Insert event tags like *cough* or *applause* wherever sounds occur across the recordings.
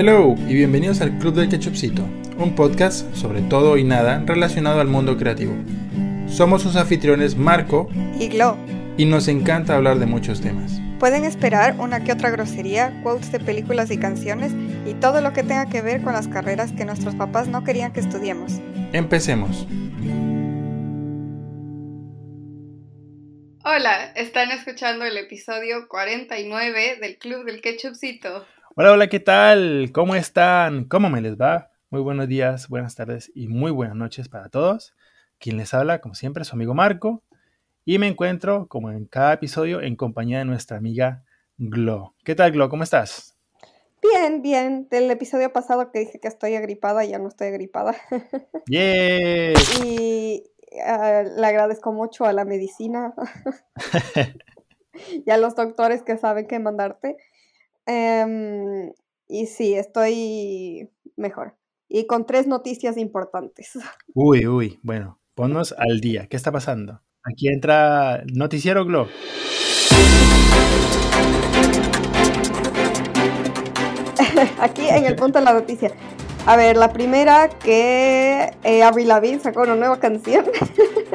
Hello y bienvenidos al Club del Ketchupcito, un podcast sobre todo y nada relacionado al mundo creativo. Somos sus anfitriones Marco y Glo. Y nos encanta hablar de muchos temas. Pueden esperar una que otra grosería, quotes de películas y canciones y todo lo que tenga que ver con las carreras que nuestros papás no querían que estudiemos. Empecemos. Hola, están escuchando el episodio 49 del Club del Ketchupcito. Hola, hola, ¿qué tal? ¿Cómo están? ¿Cómo me les va? Muy buenos días, buenas tardes y muy buenas noches para todos. Quien les habla, como siempre, es su amigo Marco. Y me encuentro, como en cada episodio, en compañía de nuestra amiga Glo. ¿Qué tal, Glo? ¿Cómo estás? Bien, bien. Del episodio pasado que dije que estoy agripada, ya no estoy agripada. *laughs* ¡Yeah! y ah, le agradezco mucho a la medicina *laughs* *laughs* y a los doctores que saben qué mandarte. Em, y sí, estoy mejor. Y con tres noticias importantes. *laughs* Uy, uy, bueno, ponnos al día. ¿Qué está pasando? Aquí entra Noticiero Glo. *laughs* Aquí en el punto de la noticia. A ver, la primera que eh, Avril Lavigne sacó una nueva canción. *laughs*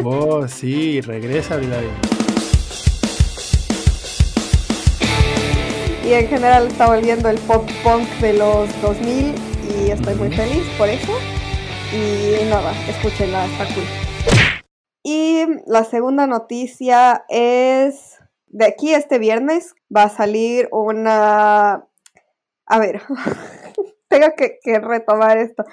Oh, sí, regresa Avril Lavigne. Y en general está volviendo el pop punk de los 2000 y estoy muy feliz por eso. Y nada, escúchenla, está cool. Y la segunda noticia es, de aquí este viernes va a salir una... A ver, *laughs* tengo que, que retomar esto.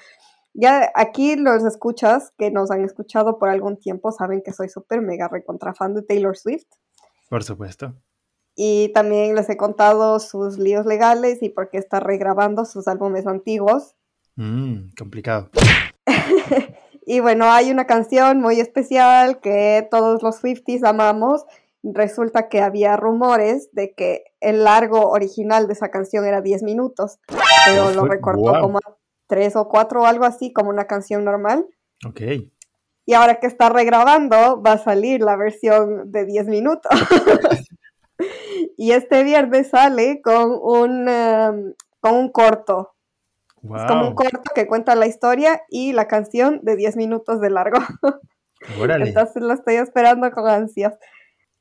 Ya aquí los escuchas que nos han escuchado por algún tiempo saben que soy súper mega recontra fan de Taylor Swift. Por supuesto. Y también les he contado sus líos legales y por qué está regrabando sus álbumes antiguos. Mmm, complicado. *laughs* y bueno, hay una canción muy especial que todos los Swifties amamos. Resulta que había rumores de que el largo original de esa canción era 10 minutos, pero lo recortó como a 3 o 4 o algo así, como una canción normal. Ok. Y ahora que está regrabando, va a salir la versión de 10 minutos. *laughs* *laughs* y este viernes sale con un, em, con un corto. Es como un corto que cuenta la historia y la canción de 10 minutos de largo. *laughs* Entonces lo estoy esperando con ansias.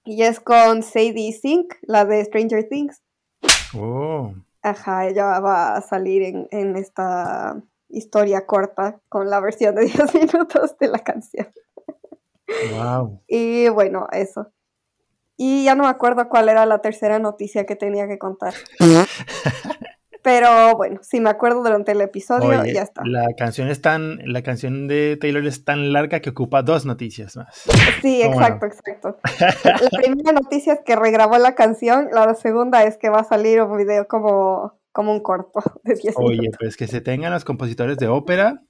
Y es con Sadie Sink, la de Stranger Things. Oh. Ajá, ella va a salir en, en esta historia corta con la versión de *laughs* 10 minutos de la canción. Wow. Y bueno, eso. Y ya no me acuerdo cuál era la tercera noticia que tenía que contar. *laughs* Pero bueno, si me acuerdo durante el episodio, ya está. La canción es tan, la canción de Taylor es tan larga que ocupa dos noticias más. Sí, exacto, exacto. La primera noticia es que regrabó la canción, la segunda es que va a salir un video como, como un corto de 10 Oye, pues que se tengan los compositores de ópera,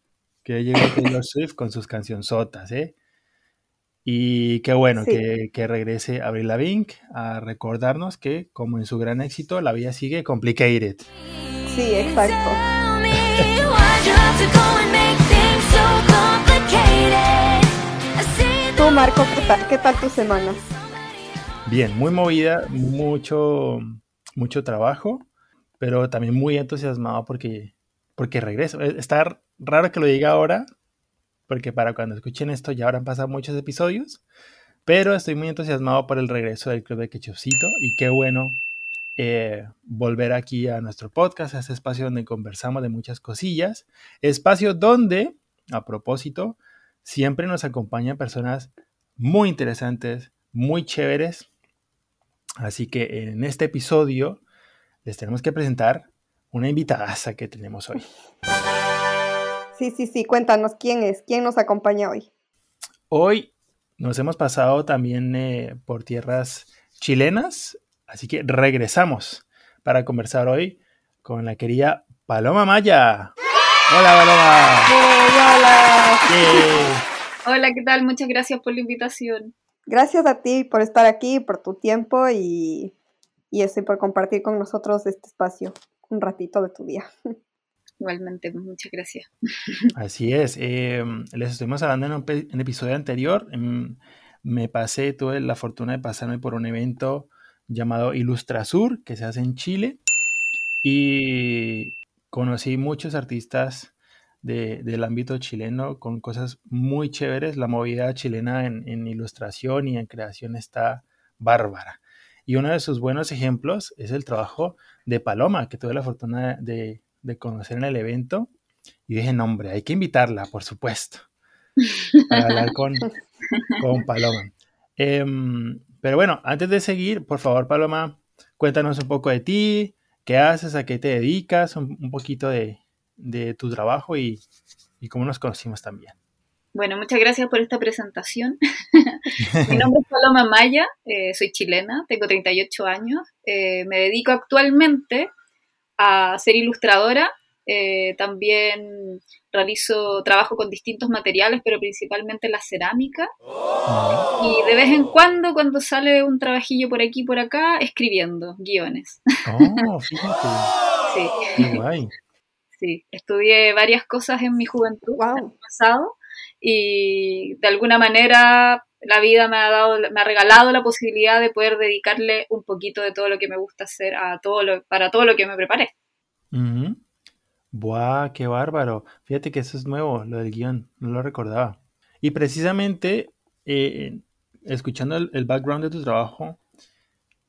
que llegue Taylor Swift con sus cancionzotas, ¿eh? Y qué bueno que, que, regrese Avril Lavigne a recordarnos que, como en su gran éxito, la vida sigue complicated. Sí, exacto. Tú, Marco, ¿qué tal, ¿qué tal tu semana? Bien, muy movida, mucho, mucho trabajo, pero también muy entusiasmado porque, porque regreso. E, está raro que lo diga ahora, porque para cuando escuchen esto ya habrán pasado muchos episodios, pero estoy muy entusiasmado por el regreso del Club de Quechocito y qué bueno eh, volver aquí a nuestro podcast, a este espacio donde conversamos de muchas cosillas, espacio donde, a propósito, siempre nos acompañan personas muy interesantes, muy chéveres, así que en este episodio les tenemos que presentar una invitada que tenemos hoy. Sí, sí, sí, cuéntanos quién es, quién nos acompaña hoy. Hoy nos hemos pasado también eh, por tierras chilenas, así que regresamos para conversar hoy con la querida Paloma Maya. Hola, Paloma. hola. Hola, ¿qué tal? Muchas gracias por la invitación. Gracias a ti por estar aquí, por tu tiempo y, y eso, y por compartir con nosotros este espacio un ratito de tu día. Igualmente, muchas gracias. Así es. Eh, les estuvimos hablando en un, episodio anterior. Em, me pasé, tuve la fortuna de pasarme por un evento llamado Ilustrasur, que se hace en Chile. Y conocí muchos artistas del ámbito chileno con cosas muy chéveres. La movida chilena en, ilustración y en creación está bárbara. Y uno de sus buenos ejemplos es el trabajo de Paloma, que tuve la fortuna de, conocer en el evento. Y dije, no, hombre, hay que invitarla, por supuesto, *laughs* para hablar con, con Paloma. Em, pero bueno, antes de seguir, por favor, Paloma, cuéntanos un poco de ti, qué haces, a qué te dedicas, un poquito de, de tu trabajo y, cómo nos conocimos también. Bueno, muchas gracias por esta presentación. *laughs* Mi nombre es Paloma Maya, eh, soy chilena, tengo 38 años, eh, me dedico actualmente a ser ilustradora, eh, también realizo trabajo con distintos materiales, pero principalmente la cerámica. Y de vez en cuando, cuando sale un trabajillo por aquí y por acá, escribiendo guiones. Oh, fíjate. *laughs* Sí. guay. Sí, estudié varias cosas en mi juventud, en el pasado, y de alguna manera la vida me ha dado, me ha regalado la posibilidad de poder dedicarle un poquito de todo lo que me gusta hacer a todo lo, para todo lo que me preparé. Buah, qué bárbaro. Fíjate que eso es nuevo, lo del guion, no lo recordaba. Y precisamente, eh, escuchando el, background de tu trabajo,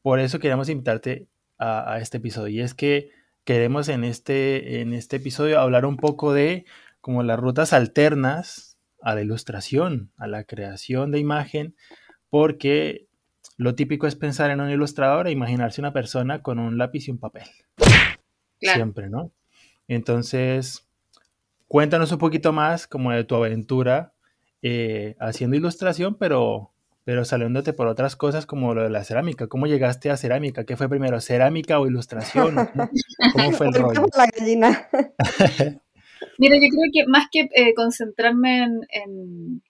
por eso queríamos invitarte a, a este episodio. Y es que queremos en este, en este episodio hablar un poco de como las rutas alternas a la ilustración, a la creación de imagen, porque lo típico es pensar en un ilustrador e imaginarse una persona con un lápiz y un papel. Siempre, ¿no? Entonces, cuéntanos un poquito más como de tu aventura eh, haciendo ilustración, pero pero saliéndote por otras cosas como lo de la cerámica. ¿Cómo llegaste a cerámica? ¿Qué fue primero, cerámica o ilustración? ¿Cómo, fue el *laughs* rollo? La gallina. *laughs* Mira, yo creo que más que eh, concentrarme en,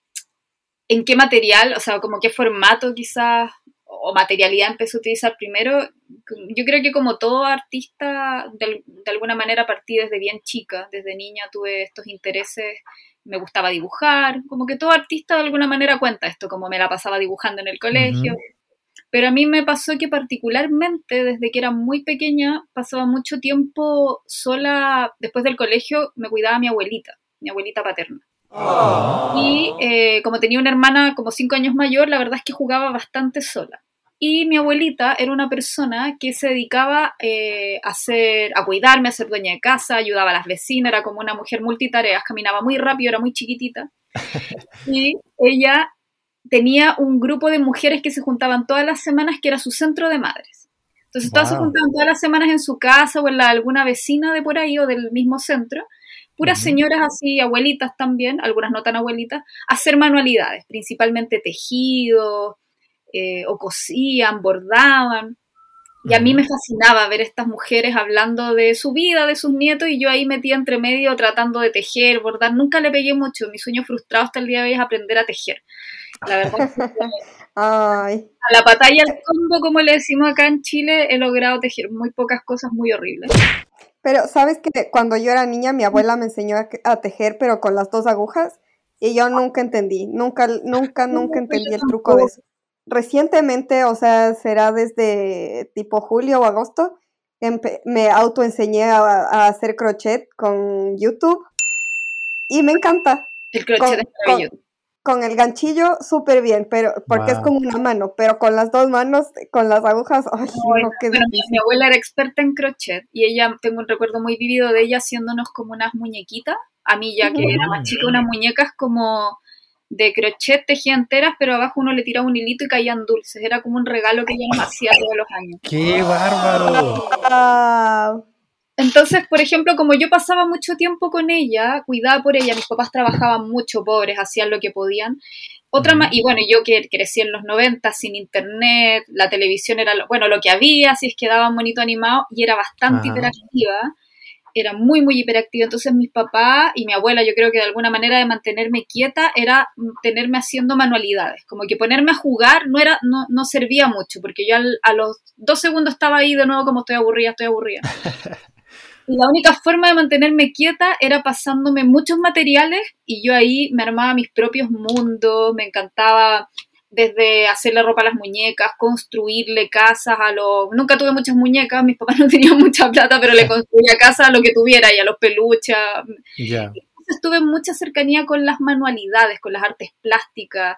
en, qué material, o sea, como qué formato quizás o materialidad empecé a utilizar primero, yo creo que como todo artista, de, de alguna manera partí desde bien chica, desde niña tuve estos intereses me gustaba dibujar, como que todo artista de alguna manera cuenta esto, como me la pasaba dibujando en el colegio. Pero a mí me pasó que particularmente desde que era muy pequeña pasaba mucho tiempo sola, después del colegio me cuidaba mi abuelita, mi abuelita paterna. Ah. Y eh, como tenía una hermana como cinco años mayor, la verdad es que jugaba bastante sola. Y mi abuelita era una persona que se dedicaba eh, a, hacer, a cuidarme, a ser dueña de casa, ayudaba a las vecinas, era como una mujer multitareas, caminaba muy rápido, era muy chiquitita. *laughs* Y ella tenía un grupo de mujeres que se juntaban todas las semanas, que era su centro de madres. Entonces todas se juntaban todas las semanas en su casa o en la, alguna vecina de por ahí o del mismo centro, puras señoras así, abuelitas también, algunas no tan abuelitas, a hacer manualidades, principalmente tejidos, eh, o cosían, bordaban. Y a mí me fascinaba ver estas mujeres hablando de su vida, de sus nietos, y yo ahí metía entre medio tratando de tejer, bordar. Nunca le pegué mucho. Mi sueño frustrado hasta el día de hoy es aprender a tejer. La verdad es que *laughs* a la batalla al combo, como le decimos acá en Chile, he logrado tejer muy pocas cosas muy horribles. Pero, ¿sabes que Cuando yo era niña, mi abuela me enseñó a tejer, pero con las dos agujas, y yo nunca entendí, nunca, nunca, nunca entendí el truco de eso. Recientemente, o sea, será desde tipo julio o agosto, me autoenseñé a, a hacer crochet con YouTube y me encanta. El crochet con, con, el ganchillo súper bien, pero porque es como una mano, pero con las dos manos, con las agujas, ay, no, qué mi, abuela era experta en crochet y ella, tengo un recuerdo muy vivido de ella haciéndonos como unas muñequitas, a mí ya que era más chica, unas muñecas como de crochet tejía enteras, pero abajo uno le tiraba un hilito y caían dulces. Era como un regalo que ella nos hacía todos los años. ¡Qué bárbaro! Entonces, por ejemplo, como yo pasaba mucho tiempo con ella, cuidaba por ella, mis papás trabajaban mucho, pobres, hacían lo que podían. Otra más, y bueno, yo que crecí en los 90 sin internet, la televisión era, lo, bueno, lo que había, si es que daba un bonito animado, y era bastante interactiva era muy, muy hiperactiva. Entonces mis papás y mi abuela, yo creo que de alguna manera de mantenerme quieta era tenerme haciendo manualidades. Como que ponerme a jugar no, era, no, no servía mucho, porque yo a los dos segundos estaba ahí de nuevo como estoy aburrida, estoy aburrida. *laughs* Y la única forma de mantenerme quieta era pasándome muchos materiales y yo ahí me armaba mis propios mundos, me encantaba desde hacerle ropa a las muñecas, construirle casas a los... Nunca tuve muchas muñecas, mis papás *laughs* no tenían mucha plata, pero le construía casas a lo que tuviera y a los peluches. Entonces tuve mucha cercanía con las manualidades, con las artes plásticas.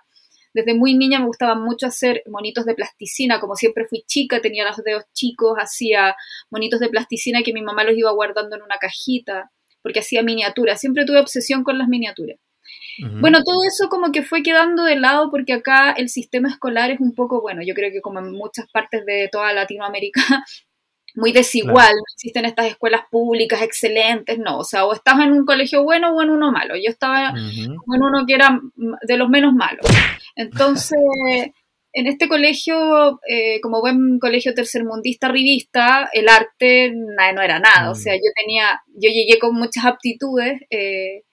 Desde muy niña me gustaba mucho hacer monitos de plasticina, como siempre fui chica, tenía los dedos chicos, hacía monitos de plasticina que mi mamá los iba guardando en una cajita, porque hacía miniaturas, siempre tuve obsesión con las miniaturas. Bueno, todo eso como que fue quedando de lado porque acá el sistema escolar es un poco, bueno, yo creo que como en muchas partes de toda Latinoamérica, *laughs* muy desigual, no existen estas escuelas públicas excelentes, no, o sea, o estás en un colegio bueno o en uno malo, yo estaba en uno que era de los menos malos. Entonces, *laughs* en este colegio, eh, como buen colegio tercermundista revista, el arte no era nada, o mm. sea, yo tenía, yo llegué con muchas aptitudes, eh,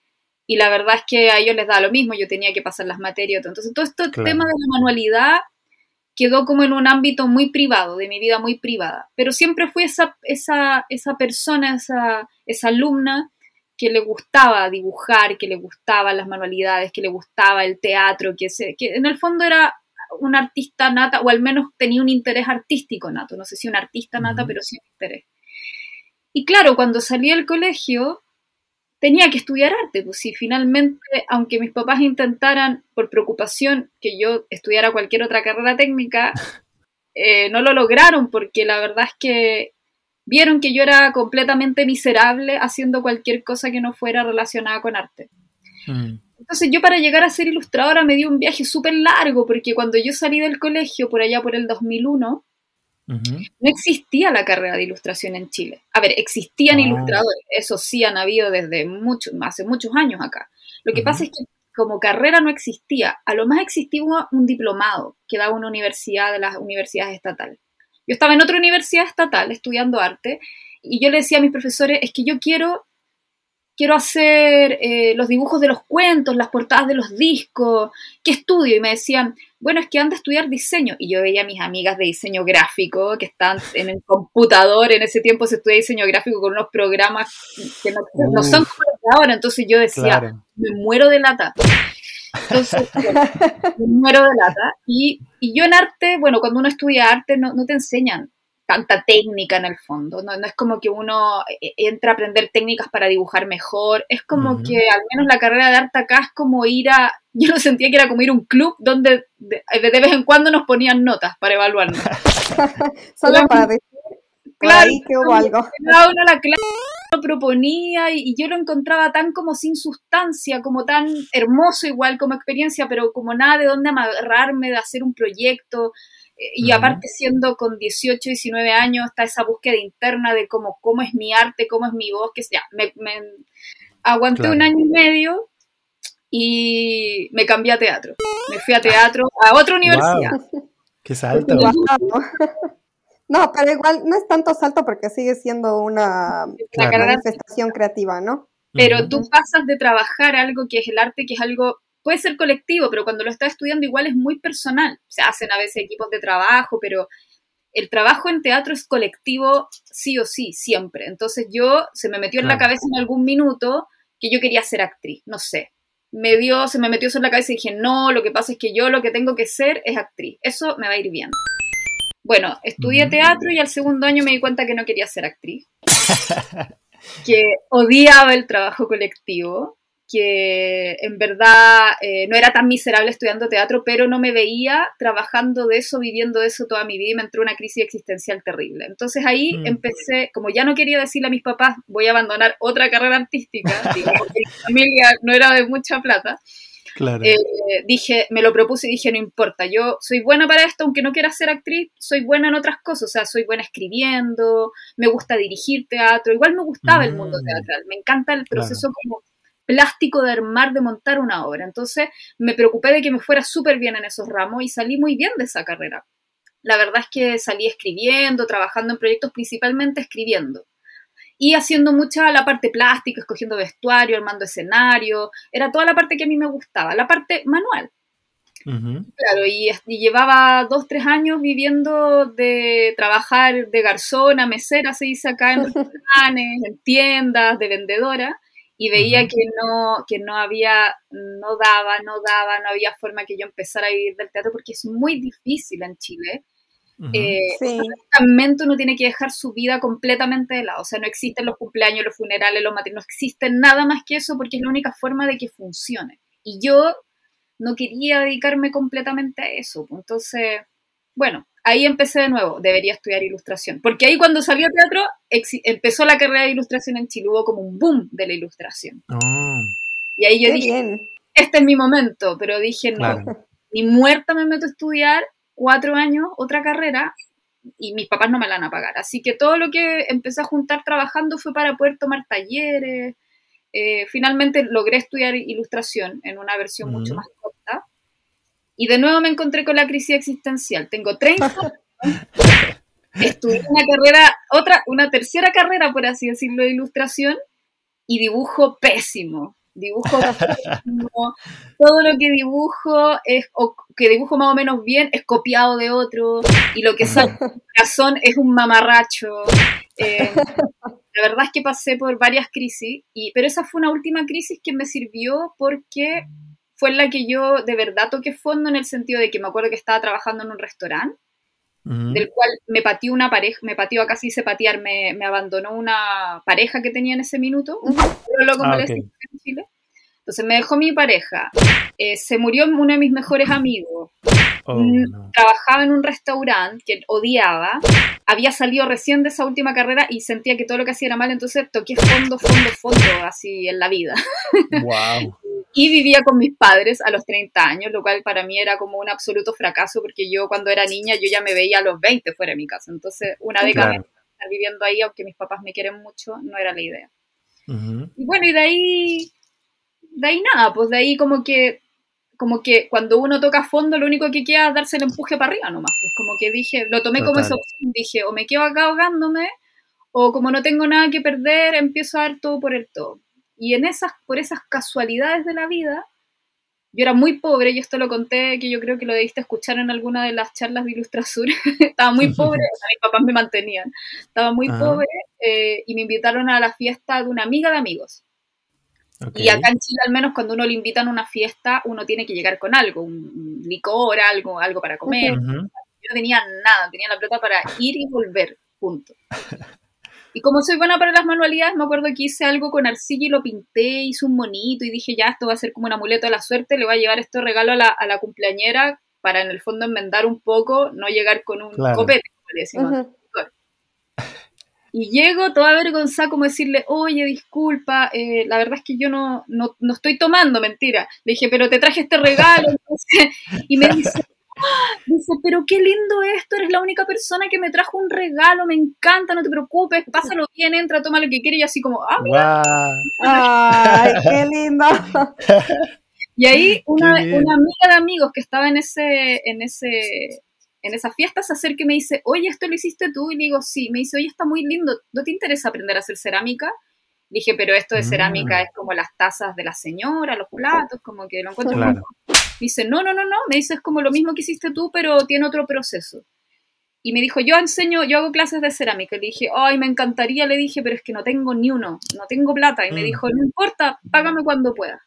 y la verdad es que a ellos les da lo mismo, yo tenía que pasar las materias. Entonces, todo este tema de la manualidad quedó como en un ámbito muy privado, de mi vida muy privada. Pero siempre fui esa, esa, esa persona, esa, esa alumna que le gustaba dibujar, que le gustaban las manualidades, que le gustaba el teatro, que, se, que en el fondo era una artista nata, o al menos tenía un interés artístico nato, no sé si una artista nata, pero sí un interés. Y claro, cuando salí del colegio, tenía que estudiar arte, pues si finalmente, aunque mis papás intentaran por preocupación que yo estudiara cualquier otra carrera técnica, *laughs* eh, no lo lograron porque la verdad es que vieron que yo era completamente miserable haciendo cualquier cosa que no fuera relacionada con arte. Mm. Entonces yo para llegar a ser ilustradora me di un viaje súper largo porque cuando yo salí del colegio por allá por el 2001, no existía la carrera de ilustración en Chile. A ver, existían ah. ilustradores, eso sí han habido desde mucho, hace muchos años acá. Lo que pasa es que como carrera no existía. A lo más existía un diplomado que daba una universidad de las universidades estatales. Yo estaba en otra universidad estatal estudiando arte y yo le decía a mis profesores, es que yo quiero quiero hacer eh, los dibujos de los cuentos, las portadas de los discos, ¿qué estudio? Y me decían, bueno, es que anda a estudiar diseño. Y yo veía a mis amigas de diseño gráfico que están en el computador, en ese tiempo se estudia diseño gráfico con unos programas que no, son como los de ahora, entonces yo decía, me muero de lata. Entonces, *laughs* me muero de lata. Y, y, yo en arte, bueno, cuando uno estudia arte no, no te enseñan tanta técnica en el fondo, no, es como que uno eh, entra a aprender técnicas para dibujar mejor, es como que al menos la carrera de arte acá es como ir a, *laughs* yo lo sentía que era como ir a un club donde de, vez en cuando nos ponían notas para evaluarnos. *laughs* Solo para decir *laughs* claro, que hubo algo. Cada uno la clase lo proponía y, y, yo lo encontraba tan como sin sustancia, como tan hermoso igual como experiencia, pero como nada de dónde amarrarme, de hacer un proyecto y aparte siendo con 18, 19 años, está esa búsqueda interna de cómo, cómo es mi arte, cómo es mi voz, que sea, me, aguanté un año y medio y me cambié a teatro. Me fui a teatro a otra universidad. ¡Qué salto! No, pero igual no es tanto salto porque sigue siendo una manifestación creativa, ¿no? Pero tú pasas de trabajar algo que es el arte, que es algo puede ser colectivo, pero cuando lo estás estudiando igual es muy personal. Se hacen a veces equipos de trabajo, pero el trabajo en teatro es colectivo sí o sí, siempre. Entonces yo, se me metió en la cabeza en algún minuto que yo quería ser actriz, no sé. Me dio, se me metió eso en la cabeza y dije, no, lo que pasa es que yo lo que tengo que ser es actriz. Eso me va a ir bien. Bueno, estudié teatro y al segundo año me di cuenta que no quería ser actriz. *laughs* que odiaba el trabajo colectivo que en verdad eh, no era tan miserable estudiando teatro, pero no me veía trabajando de eso, viviendo de eso toda mi vida y me entró una crisis existencial terrible. Entonces ahí mm. empecé, como ya no quería decirle a mis papás, voy a abandonar otra carrera artística, *laughs* porque mi familia no era de mucha plata. Eh, dije, me lo propuse y dije, no importa, yo soy buena para esto, aunque no quiera ser actriz, soy buena en otras cosas, o sea, soy buena escribiendo, me gusta dirigir teatro, igual me gustaba el mundo mm. teatral, me encanta el proceso como plástico de armar, de montar una obra. Entonces me preocupé de que me fuera súper bien en esos ramos y salí muy bien de esa carrera. La verdad es que salí escribiendo, trabajando en proyectos, principalmente escribiendo. Y haciendo mucha la parte plástica, escogiendo vestuario, armando escenario. Era toda la parte que a mí me gustaba, la parte manual. Claro, y, llevaba dos, tres años viviendo de trabajar de garzona, mesera, se dice acá en *laughs* restaurantes, en tiendas, de vendedora y veía que no que no había no daba no daba no había forma que yo empezara a vivir del teatro porque es muy difícil en Chile eh, uno tiene que dejar su vida completamente de lado. O sea, no existen los cumpleaños, los funerales, los matrimonios, no existen nada más que eso porque es la única forma de que funcione. Y yo no quería dedicarme completamente a eso. Entonces, bueno, ahí empecé de nuevo. Debería estudiar ilustración. Porque ahí cuando salió teatro, empezó la carrera de ilustración en Chile. Hubo como un boom de la ilustración. Oh. Y ahí yo dije, este es mi momento. Pero dije, no, ni muerta me meto a estudiar cuatro años otra carrera y mis papás no me la van a pagar. Así que todo lo que empecé a juntar trabajando fue para poder tomar talleres. Eh, finalmente logré estudiar ilustración en una versión mucho más corta. Y de nuevo me encontré con la crisis existencial. Tengo 30 *laughs* estudié una carrera, otra, una tercera carrera, por así decirlo, de ilustración y dibujo pésimo dibujo *laughs* todo lo que dibujo es, o que dibujo más o menos bien, es copiado de otro, y lo que sale *laughs* mi corazón es un mamarracho. Eh, la verdad es que pasé por varias crisis, y, pero esa fue una última crisis que me sirvió porque fue la que yo de verdad toqué fondo en el sentido de que me acuerdo que estaba trabajando en un restaurante del cual me pateó una pareja, me pateó acá se patear, me, me, abandonó una pareja que tenía en ese minuto, un loco ah, en Chile. Entonces me dejó mi pareja, eh, se murió uno de mis mejores amigos, oh, mm, trabajaba en un restaurante que odiaba, había salido recién de esa última carrera y sentía que todo lo que hacía era mal, entonces toqué fondo, fondo, fondo, así en la vida. *laughs* Wow. y vivía con mis padres a los 30 años, lo cual para mí era como un absoluto fracaso porque yo cuando era niña yo ya me veía a los 20 fuera de mi casa. Entonces, una década estar viviendo ahí, aunque mis papás me quieren mucho, no era la idea. Y bueno, y de ahí, de ahí nada, pues de ahí como que, como que cuando uno toca fondo, lo único que queda es darse el empuje para arriba nomás. Pues como que dije, lo tomé como esa opción, dije, o me quedo acá ahogándome, o como no tengo nada que perder, empiezo a dar todo por el todo. Y en esas, por esas casualidades de la vida, yo era muy pobre, y esto lo conté, que yo creo que lo debiste escuchar en alguna de las charlas de Ilustrasur. *laughs* Estaba muy pobre, mis papás me mantenían. Estaba muy pobre eh, y me invitaron a la fiesta de una amiga de amigos. Y acá en Chile, al menos, cuando uno le invitan a una fiesta, uno tiene que llegar con algo, un, licor, algo, algo para comer. Yo no tenía nada, tenía la plata para ir y volver, punto. Y como soy buena para las manualidades, me acuerdo que hice algo con arcilla y lo pinté, hice un monito y dije, ya, esto va a ser como un amuleto de la suerte, le voy a llevar este regalo a la, a la cumpleañera para en el fondo enmendar un poco, no llegar con un copete, como le decimos. Y llego toda avergonzada como decirle, oye, disculpa, eh, la verdad es que yo no, no, no, estoy tomando, mentira. Le dije, pero te traje este regalo. *laughs* y me dice, Dice, pero qué lindo esto, eres la única persona que me trajo un regalo, me encanta, no te preocupes, pásalo bien, entra, toma lo que quieres y así como, ah, ¡Ay, qué lindo! *laughs* Y ahí una, una, amiga de amigos que estaba en ese, en ese, en esa fiesta se acerca y me dice, oye, ¿esto lo hiciste tú? Y le digo, sí. Me dice, oye, está muy lindo, ¿no te interesa aprender a hacer cerámica? dije, pero esto de cerámica mm. es como las tazas de la señora, los platos, como que lo encuentro dice, no, no, no, no, me dice, es como lo mismo que hiciste tú, pero tiene otro proceso. Y me dijo, yo enseño, yo hago clases de cerámica. Le dije, ay, me encantaría, le dije, pero es que no tengo ni uno, no tengo plata. Y me mm. dijo, no importa, págame cuando pueda.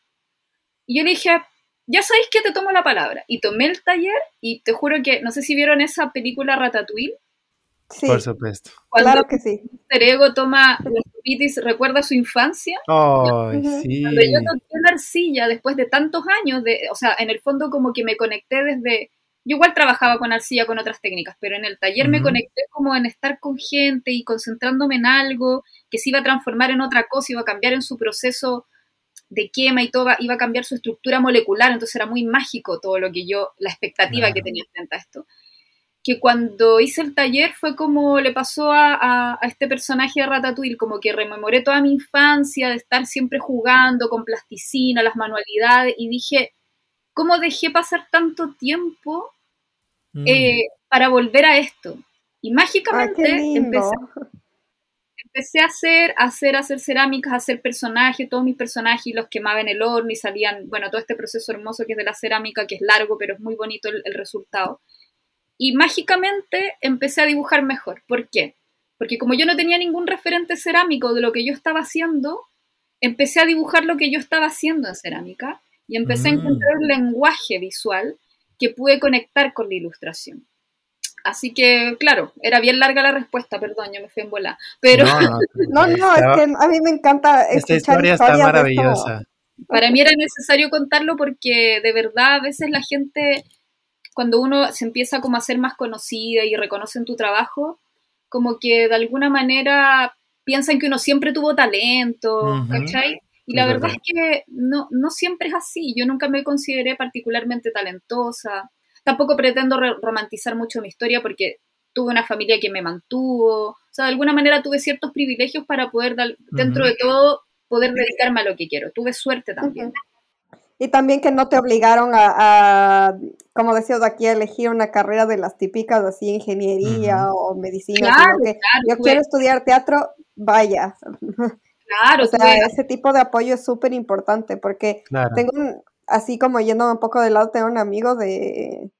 Y yo le dije, ya sabéis que te tomo la palabra. Y tomé el taller y te juro que, no sé si vieron esa película Ratatouille. Sí, por supuesto. claro que sí. Ego toma los recuerda su infancia. Ay, sí. Cuando yo toqué la arcilla después de tantos años, de, o sea, en el fondo como que me conecté desde... Yo igual trabajaba con arcilla con otras técnicas, pero en el taller me conecté como en estar con gente y concentrándome en algo que se iba a transformar en otra cosa, iba a cambiar en su proceso de quema y todo, iba a cambiar su estructura molecular, entonces era muy mágico todo lo que yo, la expectativa que tenía frente a esto que cuando hice el taller fue como le pasó a, este personaje de Ratatouille, como que rememoré toda mi infancia de estar siempre jugando con plasticina, las manualidades, y dije, ¿cómo dejé pasar tanto tiempo mm. eh, para volver a esto? Y mágicamente empecé, *laughs* empecé, a hacer, a hacer, a hacer cerámicas, a hacer personajes, todos mis personajes los quemaba en el horno y salían, bueno, todo este proceso hermoso que es de la cerámica, que es largo, pero es muy bonito el resultado y mágicamente empecé a dibujar mejor. ¿Por qué? Porque como yo no tenía ningún referente cerámico de lo que yo estaba haciendo, empecé a dibujar lo que yo estaba haciendo en cerámica y empecé a Mm. encontrar un lenguaje visual que pude conectar con la ilustración. Así que, claro, era bien larga la respuesta, perdón, yo me fui en bola. Pero No, no, *laughs* No, no, es que a mí me encanta esta escuchar historia está maravillosa. para mí era necesario contarlo porque de verdad a veces la gente, cuando uno se empieza como a ser más conocida y reconocen tu trabajo, como que de alguna manera piensan que uno siempre tuvo talento. ¿cachai? Y la verdad verdad. es que no, no siempre es así. Yo nunca me consideré particularmente talentosa. Tampoco pretendo re- romantizar mucho mi historia porque tuve una familia que me mantuvo. O sea, de alguna manera tuve ciertos privilegios para poder, dal- dentro de todo, poder dedicarme a lo que quiero. Tuve suerte también. Y también que no te obligaron a, a, como decías aquí, a elegir una carrera de las típicas, así ingeniería o medicina, Claro, que claro, yo quiero estudiar teatro, vaya. Claro, O sea, ese tipo de apoyo es súper importante porque Claro. tengo un, así como yendo un poco de lado, tengo un amigo de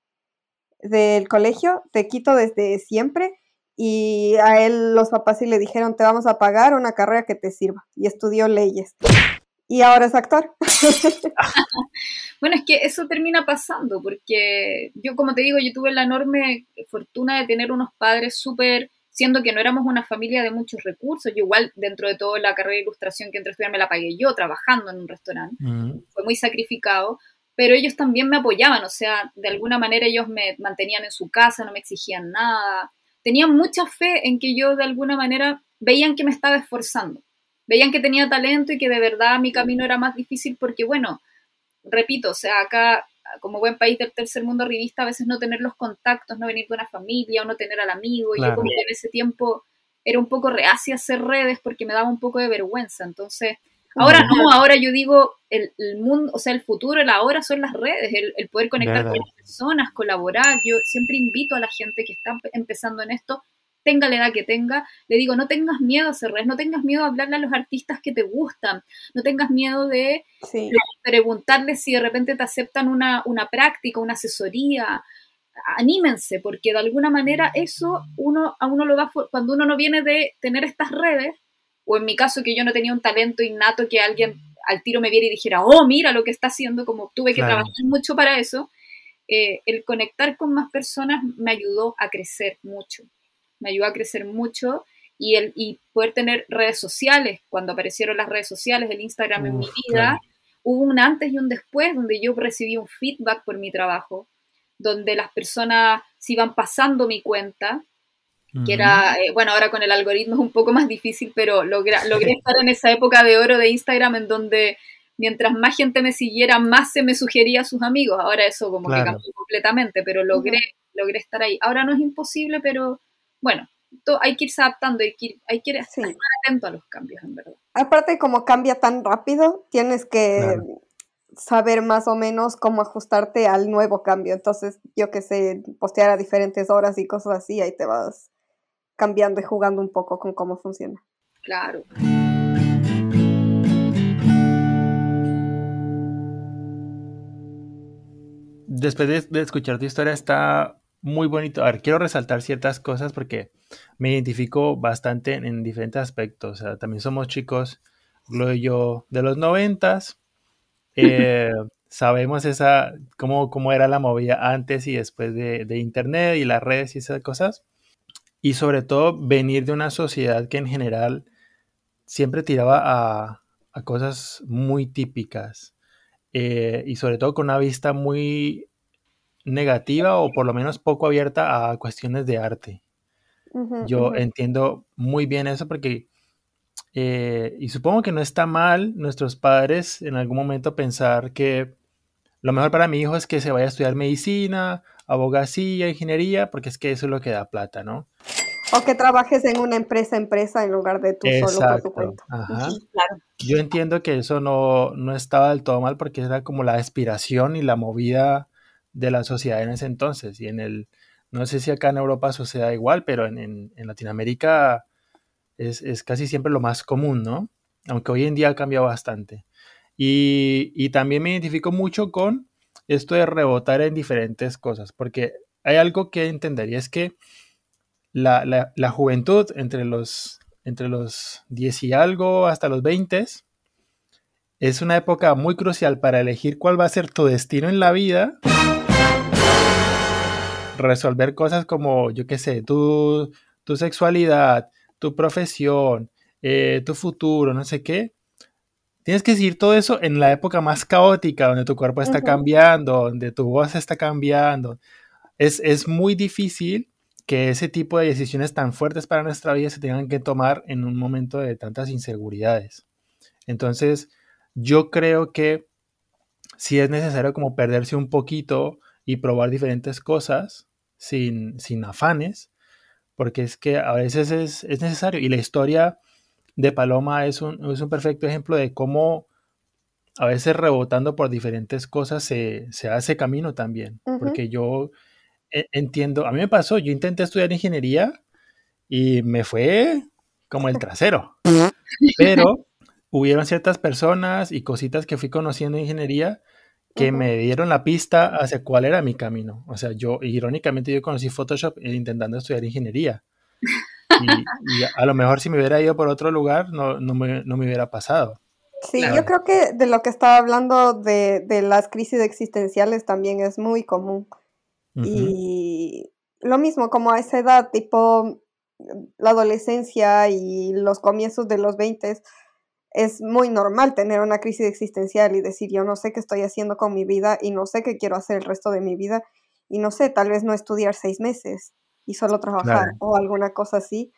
del colegio, te quito desde siempre, y a él los papás sí le dijeron, te vamos a pagar una carrera que te sirva, y estudió leyes. Y ahora es actor. *laughs* Bueno, es que eso termina pasando, porque yo, como te digo, yo tuve la enorme fortuna de tener unos padres súper, siendo que no éramos una familia de muchos recursos, yo igual dentro de toda la carrera de ilustración que entré a estudiar me la pagué yo trabajando en un restaurante, Ujú. fue muy sacrificado, pero ellos también me apoyaban, o sea, de alguna manera ellos me mantenían en su casa, no me exigían nada, tenían mucha fe en que yo de alguna manera veían que me estaba esforzando, veían que tenía talento y que de verdad mi camino era más difícil porque, bueno, repito, o sea, acá como buen país del tercer mundo revista, a veces no tener los contactos, no venir de una familia o no tener al amigo, y yo como que en ese tiempo era un poco reacia a hacer redes porque me daba un poco de vergüenza, entonces Ahora no, ahora yo digo, el, el mundo, o sea, el futuro, el ahora son las redes, el, el poder conectar con las personas, colaborar. Yo siempre invito a la gente que está empezando en esto, tenga la edad que tenga, le digo, no tengas miedo a hacer redes, no tengas miedo a hablarle a los artistas que te gustan, no tengas miedo de Sí. preguntarles si de repente te aceptan una, una práctica, una asesoría. Anímense, porque de alguna manera eso uno, a uno lo va, cuando uno no viene de tener estas redes, o en mi caso que yo no tenía un talento innato que alguien al tiro me viera y dijera, oh, mira lo que está haciendo, como tuve que Claro. trabajar mucho para eso, eh, el conectar con más personas me ayudó a crecer mucho, me ayudó a crecer mucho y, el, y poder tener redes sociales, cuando aparecieron las redes sociales, el Instagram en mi vida, claro. hubo un antes y un después donde yo recibí un feedback por mi trabajo, donde las personas se iban pasando mi cuenta, que era, eh, bueno, ahora con el algoritmo es un poco más difícil, pero logra- logré estar en esa época de oro de Instagram en donde mientras más gente me siguiera, más se me sugería a sus amigos. Ahora eso como que cambió completamente, pero logré, logré estar ahí. Ahora no es imposible, pero bueno, to- hay que irse adaptando, hay que, ir- hay que Sí. estar atento a los cambios, en verdad. Aparte, como cambia tan rápido, tienes que Claro. saber más o menos cómo ajustarte al nuevo cambio. Entonces, yo que sé, postear a diferentes horas y cosas así, ahí te vas cambiando y jugando un poco con cómo funciona. Claro. Después de, de escuchar tu historia está muy bonito. A ver, quiero resaltar ciertas cosas porque me identifico bastante en, en diferentes aspectos. O sea, también somos chicos, Glo y yo, de los noventas. *laughs* Eh, sabemos esa, cómo, cómo era la movida antes y después de, de internet y las redes y esas cosas. Y sobre todo venir de una sociedad que en general siempre tiraba a, a cosas muy típicas. eh, y sobre todo con una vista muy negativa o por lo menos poco abierta a cuestiones de arte. Yo entiendo muy bien eso porque, eh, y supongo que no está mal nuestros padres en algún momento pensar que lo mejor para mi hijo es que se vaya a estudiar medicina, abogacía, ingeniería, porque es que eso es lo que da plata, ¿no? O que trabajes en una empresa empresa en lugar de tú solo por tu cuenta. Ajá. Claro. Yo entiendo que eso no, no estaba del todo mal porque era como la aspiración y la movida de la sociedad en ese entonces. Y en el, no sé si acá en Europa suceda igual, pero en, en- Latinoamérica es, es casi siempre lo más común, ¿no? Aunque hoy en día ha cambiado bastante. Y, y también me identifico mucho con esto de rebotar en diferentes cosas, porque hay algo que entender y es que la, la- la juventud entre los, entre los 10 y algo hasta los 20 es una época muy crucial para elegir cuál va a ser tu destino en la vida. Resolver cosas como, yo qué sé, tu, tu sexualidad, tu profesión, eh, tu futuro, no sé qué. Tienes que decir todo eso en la época más caótica, donde tu cuerpo está cambiando, donde tu voz está cambiando. Es, es muy difícil que ese tipo de decisiones tan fuertes para nuestra vida se tengan que tomar en un momento de tantas inseguridades. Entonces, yo creo que sí es necesario como perderse un poquito y probar diferentes cosas sin, sin afanes, porque es que a veces es, necesario. Y la historia de Paloma es un, es un, perfecto ejemplo de cómo a veces rebotando por diferentes cosas se, hace camino también. Porque yo e, entiendo, a mí me pasó, yo intenté estudiar ingeniería y me fue como el trasero. *laughs* Pero hubieron ciertas personas y cositas que fui conociendo en ingeniería que me dieron la pista hacia cuál era mi camino. O sea, yo, irónicamente, yo conocí Photoshop intentando estudiar ingeniería. Y, a lo mejor si me hubiera ido por otro lugar, no, no, me, hubiera pasado. Sí, yo creo que de lo que estaba hablando de, de las crisis existenciales también es muy común. Y lo mismo, como a esa edad, tipo la adolescencia y los comienzos de los 20, es muy normal tener una crisis existencial y decir, yo no sé qué estoy haciendo con mi vida y no sé qué quiero hacer el resto de mi vida y no sé, tal vez no estudiar seis meses y solo trabajar o alguna cosa así.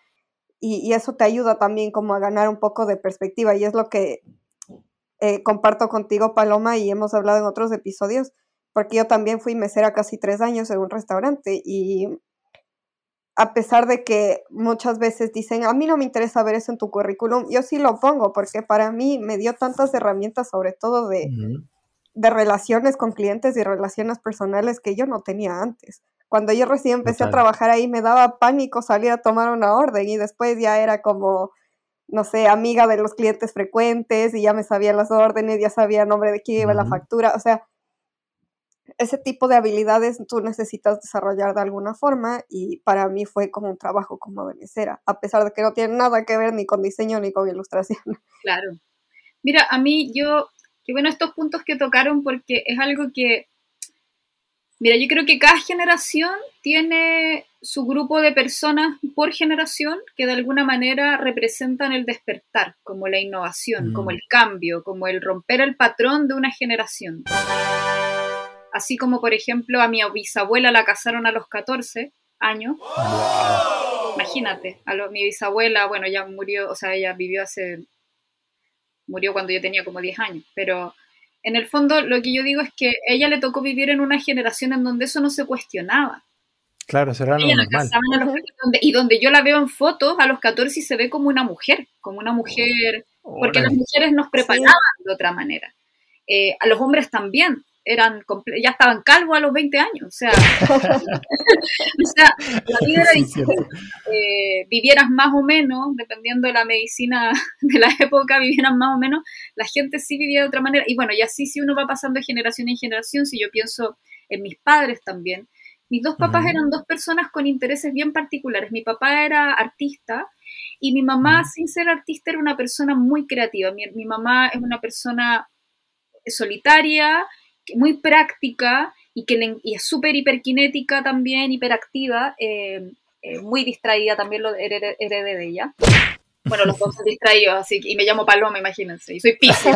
Y, y, eso te ayuda también como a ganar un poco de perspectiva y es lo que eh, comparto contigo, Paloma, y hemos hablado en otros episodios porque yo también fui mesera casi tres años en un restaurante y a pesar de que muchas veces dicen, a mí no me interesa ver eso en tu currículum, yo sí lo pongo porque para mí me dio tantas herramientas, sobre todo de, de relaciones con clientes y relaciones personales que yo no tenía antes. Cuando yo recién empecé a trabajar ahí me daba pánico salir a tomar una orden y después ya era como, no sé, amiga de los clientes frecuentes y ya me sabía las órdenes, ya sabía el nombre de quién iba la factura, o sea, ese tipo de habilidades tú necesitas desarrollar de alguna forma y para mí fue como un trabajo como de mesera, a pesar de que no tiene nada que ver ni con diseño ni con ilustración. *laughs* Claro. Mira, a mí yo, qué bueno estos puntos que tocaron porque es algo que, mira, yo creo que cada generación tiene su grupo de personas por generación que de alguna manera representan el despertar, como la innovación, como mm. el cambio, como el romper el patrón de una generación. Así como, por ejemplo, a mi bisabuela la casaron a los 14 años. Imagínate, a mi bisabuela, bueno, ya murió, o sea, ella vivió hace, murió cuando yo tenía como 10 años, pero en el fondo lo que yo digo es que ella le tocó vivir en una generación en donde eso no se cuestionaba. Claro, eso era lo normal. y donde yo la veo en fotos a los 14 y se ve como una mujer, como una mujer, porque las mujeres nos preparaban de otra manera. Eh, a los hombres también eran ya estaban calvos a los 20 años, o sea, *laughs* o sea la vida era eh, vivieras más o menos, dependiendo de la medicina *laughs* de la época, vivieras más o menos, la gente sí vivía de otra manera, y bueno, y así si uno va pasando de generación en generación, si yo pienso en mis padres también, mis dos papás eran dos personas con intereses bien particulares, mi papá era artista, y mi mamá, sin ser artista, era una persona muy creativa. Mi, mi mamá es una persona solitaria, muy práctica y que es súper hiperkinética también, hiperactiva, eh, eh, muy distraída también lo heredé, de ella. Bueno, los dos son distraídos, así que, y me llamo Paloma, imagínense, y soy Pisces.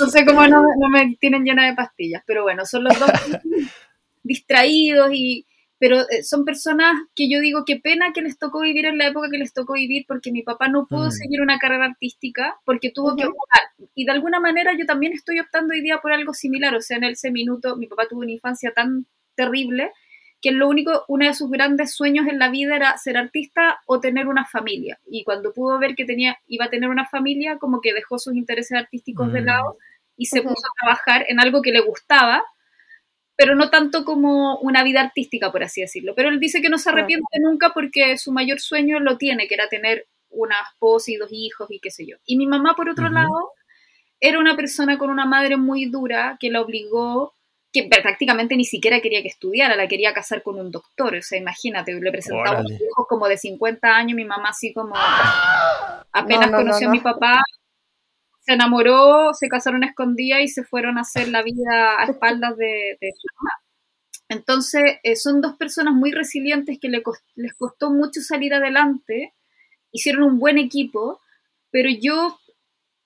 no sé cómo no, no, me tienen llena de pastillas, pero bueno, son los dos *laughs* distraídos y, pero eh, son personas que yo digo, qué pena que les tocó vivir en la época que les tocó vivir, porque mi papá no pudo mm. seguir una carrera artística, porque tuvo que optar. Y de alguna manera yo también estoy optando hoy día por algo similar, o sea, en ese minuto mi papá tuvo una infancia tan terrible que lo único, uno de sus grandes sueños en la vida era ser artista o tener una familia. Y cuando pudo ver que tenía, iba a tener una familia, como que dejó sus intereses artísticos de mm. lado y se puso a trabajar en algo que le gustaba pero no tanto como una vida artística, por así decirlo. Pero él dice que no se arrepiente nunca porque su mayor sueño lo tiene, que era tener una esposa y dos hijos y qué sé yo. Y mi mamá, por otro lado, era una persona con una madre muy dura que la obligó, que prácticamente ni siquiera quería que estudiara, la quería casar con un doctor. O sea, imagínate, le presentaba hijos como de 50 años, mi mamá así como apenas conoció a mi papá, se enamoró, se casaron escondidas y se fueron a hacer la vida a espaldas de, su mamá. Entonces, eh, son dos personas muy resilientes que les costó mucho salir adelante, hicieron un buen equipo, pero yo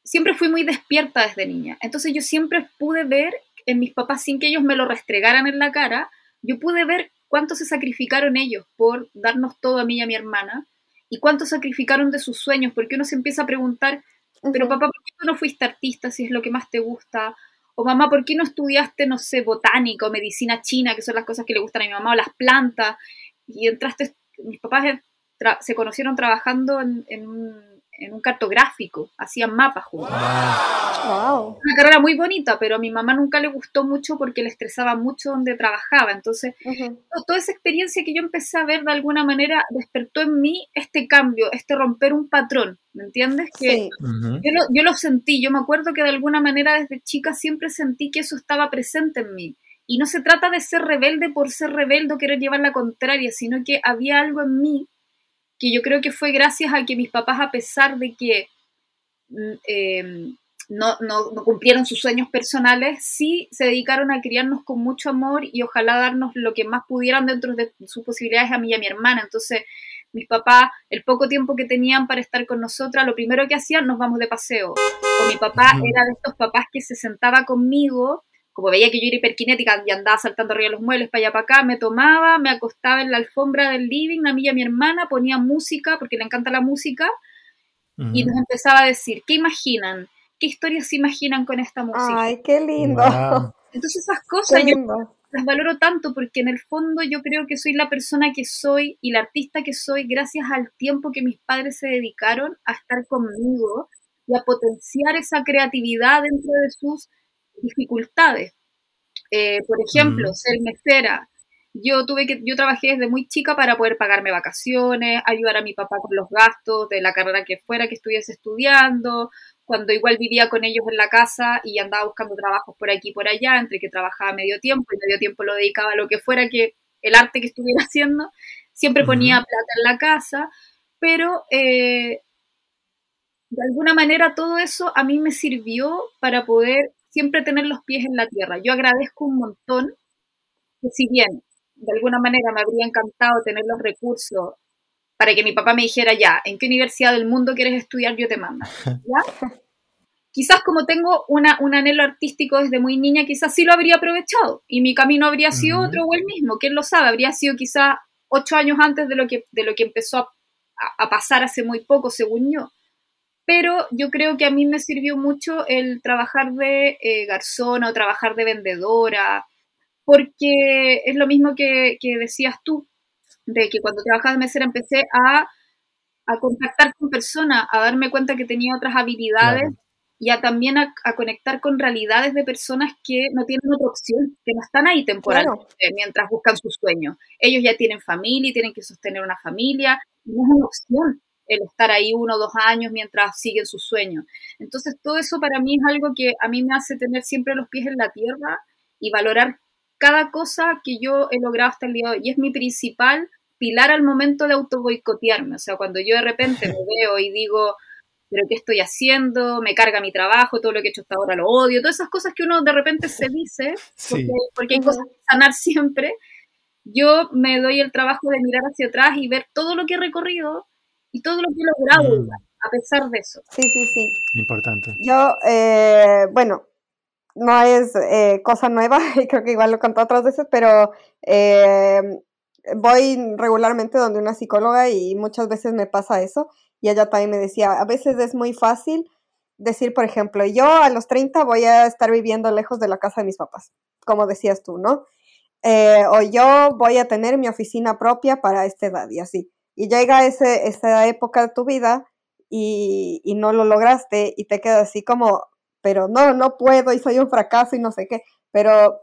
siempre fui muy despierta desde niña. Entonces, yo siempre pude ver en mis papás, sin que ellos me lo restregaran en la cara, yo pude ver cuánto se sacrificaron ellos por darnos todo a mí y a mi hermana, y cuánto sacrificaron de sus sueños, porque uno se empieza a preguntar, pero papá, ¿por qué tú no fuiste artista si es lo que más te gusta? O mamá, ¿por qué no estudiaste, no sé, botánica o medicina china, que son las cosas que le gustan a mi mamá, o las plantas? Y entraste, mis papás eh, se conocieron trabajando en un en un cartográfico, hacían mapas juntos. Wow. Una carrera muy bonita, pero a mi mamá nunca le gustó mucho porque le estresaba mucho donde trabajaba. Entonces, toda esa experiencia que yo empecé a ver de alguna manera despertó en mí este cambio, este romper un patrón, ¿me entiendes? Que yo, lo, yo lo sentí, yo me acuerdo que de alguna manera desde chica siempre sentí que eso estaba presente en mí. Y no se trata de ser rebelde por ser rebelde o querer llevar la contraria, sino que había algo en mí que yo creo que fue gracias a que mis papás, a pesar de que mm, eh, no, no, cumplieron sus sueños personales, sí se dedicaron a criarnos con mucho amor y ojalá darnos lo que más pudieran dentro de sus posibilidades a mí y a mi hermana. Entonces, mis papás, el poco tiempo que tenían para estar con nosotras, lo primero que hacían, nos vamos de paseo. O mi papá era de estos papás que se sentaba conmigo como veía que yo era hiperkinética y andaba saltando arriba de los muebles para allá para acá, me tomaba, me acostaba en la alfombra del living, a mí y a mi hermana, ponía música, porque le encanta la música, y nos empezaba a decir, ¿qué imaginan? ¿Qué historias se imaginan con esta música? Ay, qué lindo. *laughs* Entonces esas cosas yo las valoro tanto porque en el fondo yo creo que soy la persona que soy y la artista que soy gracias al tiempo que mis padres se dedicaron a estar conmigo y a potenciar esa creatividad dentro de sus dificultades. Eh, por ejemplo, ser mesera. Yo tuve que, yo trabajé desde muy chica para poder pagarme vacaciones, ayudar a mi papá con los gastos de la carrera que fuera que estuviese estudiando, cuando igual vivía con ellos en la casa y andaba buscando trabajos por aquí y por allá, entre que trabajaba medio tiempo y medio tiempo lo dedicaba a lo que fuera que el arte que estuviera *laughs* haciendo, siempre ponía plata en la casa, pero eh, de alguna manera todo eso a mí me sirvió para poder siempre tener los pies en la tierra. Yo agradezco un montón que si bien de alguna manera me habría encantado tener los recursos para que mi papá me dijera ya, ¿en qué universidad del mundo quieres estudiar? Yo te mando. *laughs* quizás como tengo una, un anhelo artístico desde muy niña, quizás sí lo habría aprovechado y mi camino habría sido otro o el mismo, quién lo sabe, habría sido quizás ocho años antes de lo que, de lo que empezó a pasar hace muy poco, según yo pero yo creo que a mí me sirvió mucho el trabajar de eh, garzona o trabajar de vendedora, porque es lo mismo que, decías tú, de que cuando trabajaba de mesera empecé a, contactar con personas, a darme cuenta que tenía otras habilidades y a también a, conectar con realidades de personas que no tienen otra opción, que no están ahí temporalmente mientras buscan sus sueños. Ellos ya tienen familia y tienen que sostener una familia, no es una opción el estar ahí uno o dos años mientras siguen sus sueños. Entonces, todo eso para mí es algo que a mí me hace tener siempre los pies en la tierra y valorar cada cosa que yo he logrado hasta el día de hoy. Y es mi principal pilar al momento de auto boicotearme. O sea, cuando yo de repente me *laughs* veo y digo, pero ¿qué estoy haciendo? Me carga mi trabajo, todo lo que he hecho hasta ahora lo odio, todas esas cosas que uno de repente se dice, porque, porque hay cosas que sanar siempre. Yo me doy el trabajo de mirar hacia atrás y ver todo lo que he recorrido y todo lo que he logrado mm. a pesar de eso. Sí, sí, sí. Importante. Yo, eh, bueno, no es eh, cosa nueva, *laughs* y creo que igual lo he otras veces, pero eh, voy regularmente donde una psicóloga y muchas veces me pasa eso. Y ella también me decía, a veces es muy fácil decir, por ejemplo, yo a los 30 voy a estar viviendo lejos de la casa de mis papás, como decías tú, ¿no? o yo voy a tener mi oficina propia para esta edad y así y llega ese, esa época de tu vida y, no lo lograste y te quedas así como, pero no, no puedo y soy un fracaso y no sé qué, pero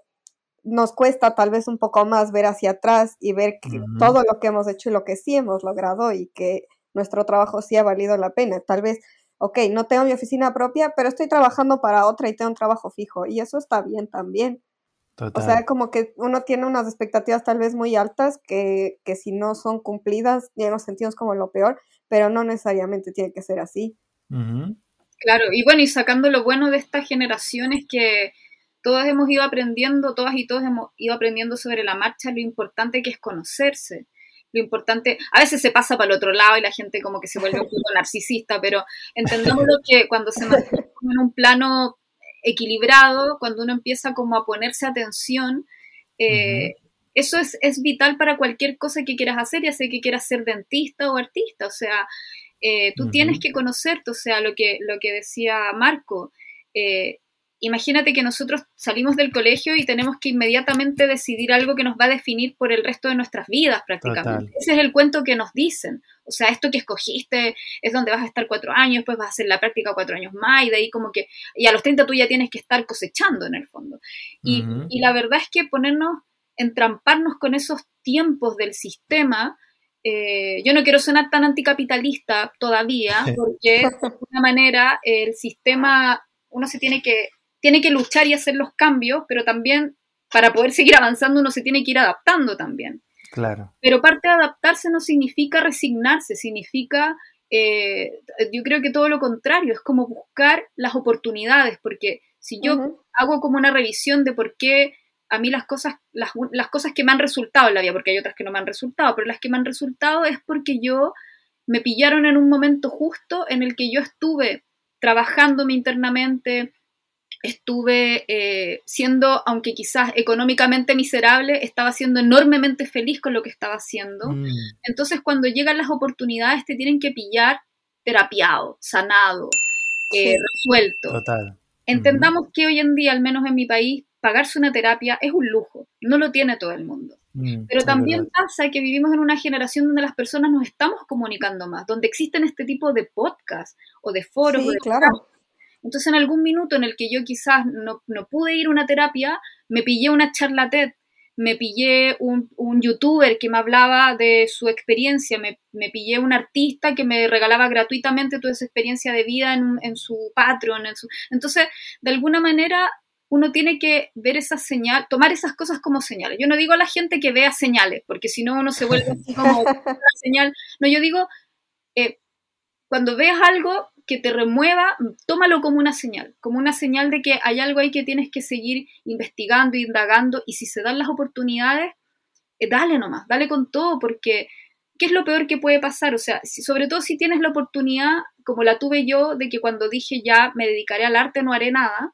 nos cuesta tal vez un poco más ver hacia atrás y ver que todo lo que hemos hecho y lo que sí hemos logrado y que nuestro trabajo sí ha valido la pena. Tal vez, ok, no tengo mi oficina propia, pero estoy trabajando para otra y tengo un trabajo fijo y eso está bien también. O sea, como que uno tiene unas expectativas tal vez muy altas que, si no son cumplidas ya nos sentimos como lo peor, pero no necesariamente tiene que ser así. Claro, y bueno, y sacando lo bueno de esta generación es que todos hemos ido aprendiendo, todas y todos hemos ido aprendiendo sobre la marcha lo importante que es conocerse. Lo importante, a veces se pasa para el otro lado y la gente como que se vuelve un poco *laughs* narcisista, pero entendamos que cuando se mantiene en un plano equilibrado, cuando uno empieza como a ponerse atención, eh, eso es, es, vital para cualquier cosa que quieras hacer, ya sea que quieras ser dentista o artista, o sea, eh, tú tienes que conocerte, o sea, lo que, lo que decía Marco, eh, imagínate que nosotros salimos del colegio y tenemos que inmediatamente decidir algo que nos va a definir por el resto de nuestras vidas prácticamente. Ese es el cuento que nos dicen. O sea, esto que escogiste es donde vas a estar cuatro años, pues vas a hacer la práctica cuatro años más y de ahí como que, y a los 30 tú ya tienes que estar cosechando en el fondo. Y, y la verdad es que ponernos, entramparnos con esos tiempos del sistema, eh, yo no quiero sonar tan anticapitalista todavía, *laughs* porque de alguna manera el sistema, uno se tiene que, tiene que luchar y hacer los cambios, pero también para poder seguir avanzando uno se tiene que ir adaptando también. Claro. Pero parte de adaptarse no significa resignarse, significa, eh, yo creo que todo lo contrario, es como buscar las oportunidades, porque si yo hago como una revisión de por qué a mí las cosas, las, las, cosas que me han resultado en la vida, porque hay otras que no me han resultado, pero las que me han resultado es porque yo me pillaron en un momento justo en el que yo estuve trabajándome internamente, estuve eh, siendo, aunque quizás económicamente miserable, estaba siendo enormemente feliz con lo que estaba haciendo. Mm. Entonces cuando llegan las oportunidades te tienen que pillar terapiado, sanado, eh, resuelto. Total. Entendamos que hoy en día, al menos en mi país, pagarse una terapia es un lujo, no lo tiene todo el mundo. Mm, Pero también pasa que vivimos en una generación donde las personas nos estamos comunicando más, donde existen este tipo de podcasts o de foros. claro. Entonces, en algún minuto en el que yo quizás no, pude ir a una terapia, me pillé una charla TED, me pillé un, youtuber que me hablaba de su experiencia, me, pillé un artista que me regalaba gratuitamente toda esa experiencia de vida en, en su Patreon. En su... Entonces, de alguna manera, uno tiene que ver esa señal, tomar esas cosas como señales. Yo no digo a la gente que vea señales, porque si no uno se vuelve así como *laughs* una señal. No, yo digo, eh, cuando veas algo que te remueva, tómalo como una señal, como una señal de que hay algo ahí que tienes que seguir investigando, indagando, y si se dan las oportunidades, eh, dale nomás, dale con todo, porque ¿qué es lo peor que puede pasar? O sea, sobre todo si tienes la oportunidad, como la tuve yo, de que cuando dije ya me dedicaré al arte no haré nada,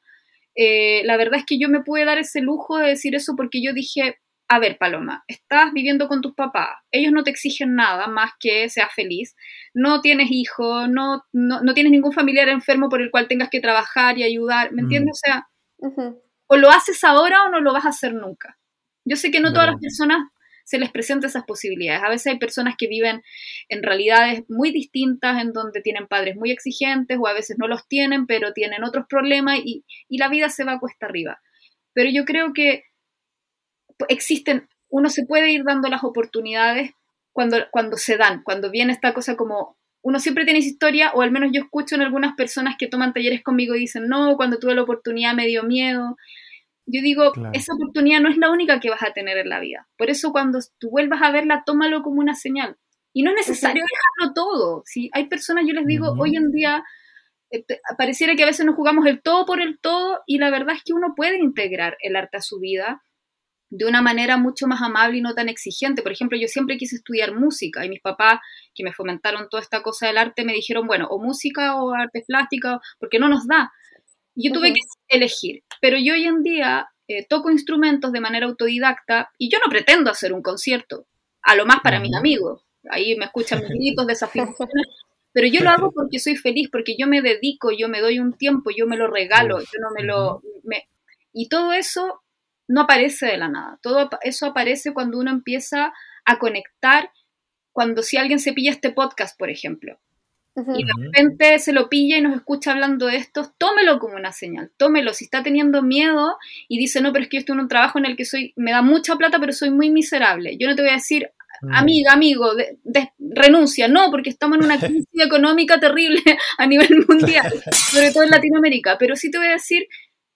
eh, la verdad es que yo me pude dar ese lujo de decir eso porque yo dije, a ver, Paloma, estás viviendo con tus papás, ellos no te exigen nada más que seas feliz, no tienes hijos, no, no, tienes ningún familiar enfermo por el cual tengas que trabajar y ayudar, ¿me entiendes? Mm. O sea, o lo haces ahora o no lo vas a hacer nunca. Yo sé que no todas las personas se les presenta esas posibilidades. A veces hay personas que viven en realidades muy distintas, en donde tienen padres muy exigentes o a veces no los tienen, pero tienen otros problemas y, la vida se va a cuesta arriba. Pero yo creo que existen, uno se puede ir dando las oportunidades cuando, cuando se dan, cuando viene esta cosa como uno siempre tiene esa historia, o al menos yo escucho en algunas personas que toman talleres conmigo y dicen, no, cuando tuve la oportunidad me dio miedo, yo digo, esa oportunidad no es la única que vas a tener en la vida. Por eso cuando tú vuelvas a verla, tómalo como una señal. Y no es necesario dejarlo todo. Si hay personas, yo les digo, hoy en día eh, pareciera que a veces nos jugamos el todo por el todo y la verdad es que uno puede integrar el arte a su vida de una manera mucho más amable y no tan exigente. Por ejemplo, yo siempre quise estudiar música y mis papás, que me fomentaron toda esta cosa del arte, me dijeron, bueno, o música o arte plástica, porque no nos da. Yo tuve que elegir, pero yo hoy en día eh, toco instrumentos de manera autodidacta y yo no pretendo hacer un concierto, a lo más para mis amigos. Ahí me escuchan mis gritos, desafíos, *laughs* pero yo lo hago porque soy feliz, porque yo me dedico, yo me doy un tiempo, yo me lo regalo, yo no me lo... y todo eso no aparece de la nada, todo eso aparece cuando uno empieza a conectar, cuando si alguien se pilla este podcast, por ejemplo, y de repente se lo pilla y nos escucha hablando de esto, tómelo como una señal, tómelo. Si está teniendo miedo y dice, no, pero es que yo estoy en un trabajo en el que soy, me da mucha plata, pero soy muy miserable. Yo no te voy a decir, mm. amiga, amigo, renuncia, no, porque estamos en una *laughs* crisis económica terrible *laughs* a nivel mundial, *laughs* sobre todo en Latinoamérica, pero sí te voy a decir,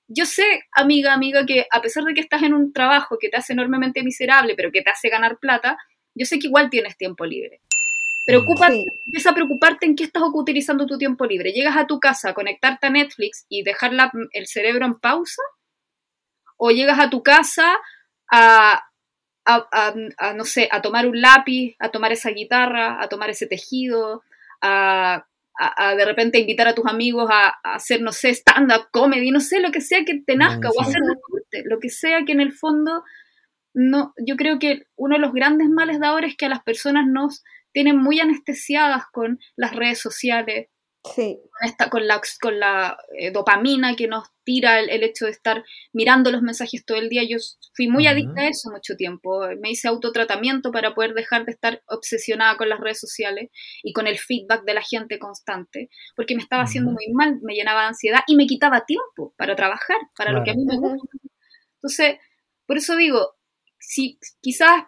yo sé, amiga, amiga, que a pesar de que estás en un trabajo que te hace enormemente miserable, pero que te hace ganar plata, yo sé que igual tienes tiempo libre. Preocupa, Empieza a preocuparte en qué estás utilizando tu tiempo libre. Llegas a tu casa a conectarte a Netflix y dejar el cerebro en pausa, o llegas a tu casa a, no sé, a tomar un lápiz, a tomar esa guitarra, a tomar ese tejido, a, de repente invitar a tus amigos a, hacer, no sé, stand-up comedy, no sé, lo que sea que te nazca, o hacer deporte, lo que sea que en el fondo, no, yo creo que uno de los grandes males de ahora es que a las personas nos tienen muy anestesiadas con las redes sociales, Sí. Con, esta, con la, con la eh, dopamina que nos tira el, hecho de estar mirando los mensajes todo el día. Yo fui muy adicta a eso mucho tiempo. Me hice autotratamiento para poder dejar de estar obsesionada con las redes sociales y con el feedback de la gente constante, porque me estaba haciendo muy mal, me llenaba de ansiedad y me quitaba tiempo para trabajar, para lo que a mí me gusta. Entonces, por eso digo, si quizás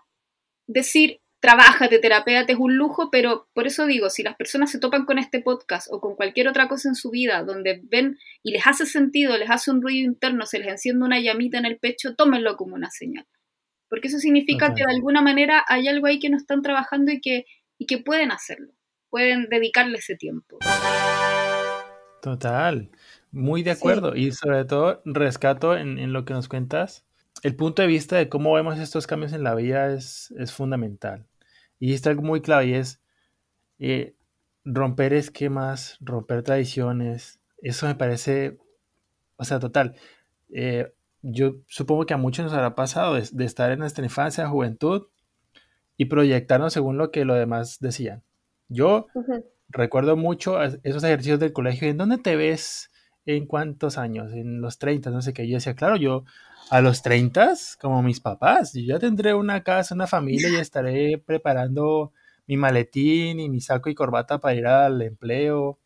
decir trabájate, terapéate, es un lujo, pero por eso digo, si las personas se topan con este podcast o con cualquier otra cosa en su vida donde ven y les hace sentido, les hace un ruido interno, se les enciende una llamita en el pecho, tómenlo como una señal. Porque eso significa que de alguna manera hay algo ahí que no están trabajando y que, y que pueden hacerlo, pueden dedicarle ese tiempo. Total, muy de acuerdo. Y sobre todo, rescato en, en, lo que nos cuentas, el punto de vista de cómo vemos estos cambios en la vida es, es fundamental. Y está algo muy clave y es eh, romper esquemas, romper tradiciones. Eso me parece, o sea, total. Eh, yo supongo que a muchos nos habrá pasado de, estar en nuestra infancia, juventud y proyectarnos según lo que los demás decían. Yo recuerdo mucho esos ejercicios del colegio. ¿En dónde te ves en cuántos años? En los 30, no sé qué. Yo decía, claro, yo a los 30, como mis papás, yo ya tendré una casa, una familia y estaré preparando mi maletín y mi saco y corbata para ir al empleo.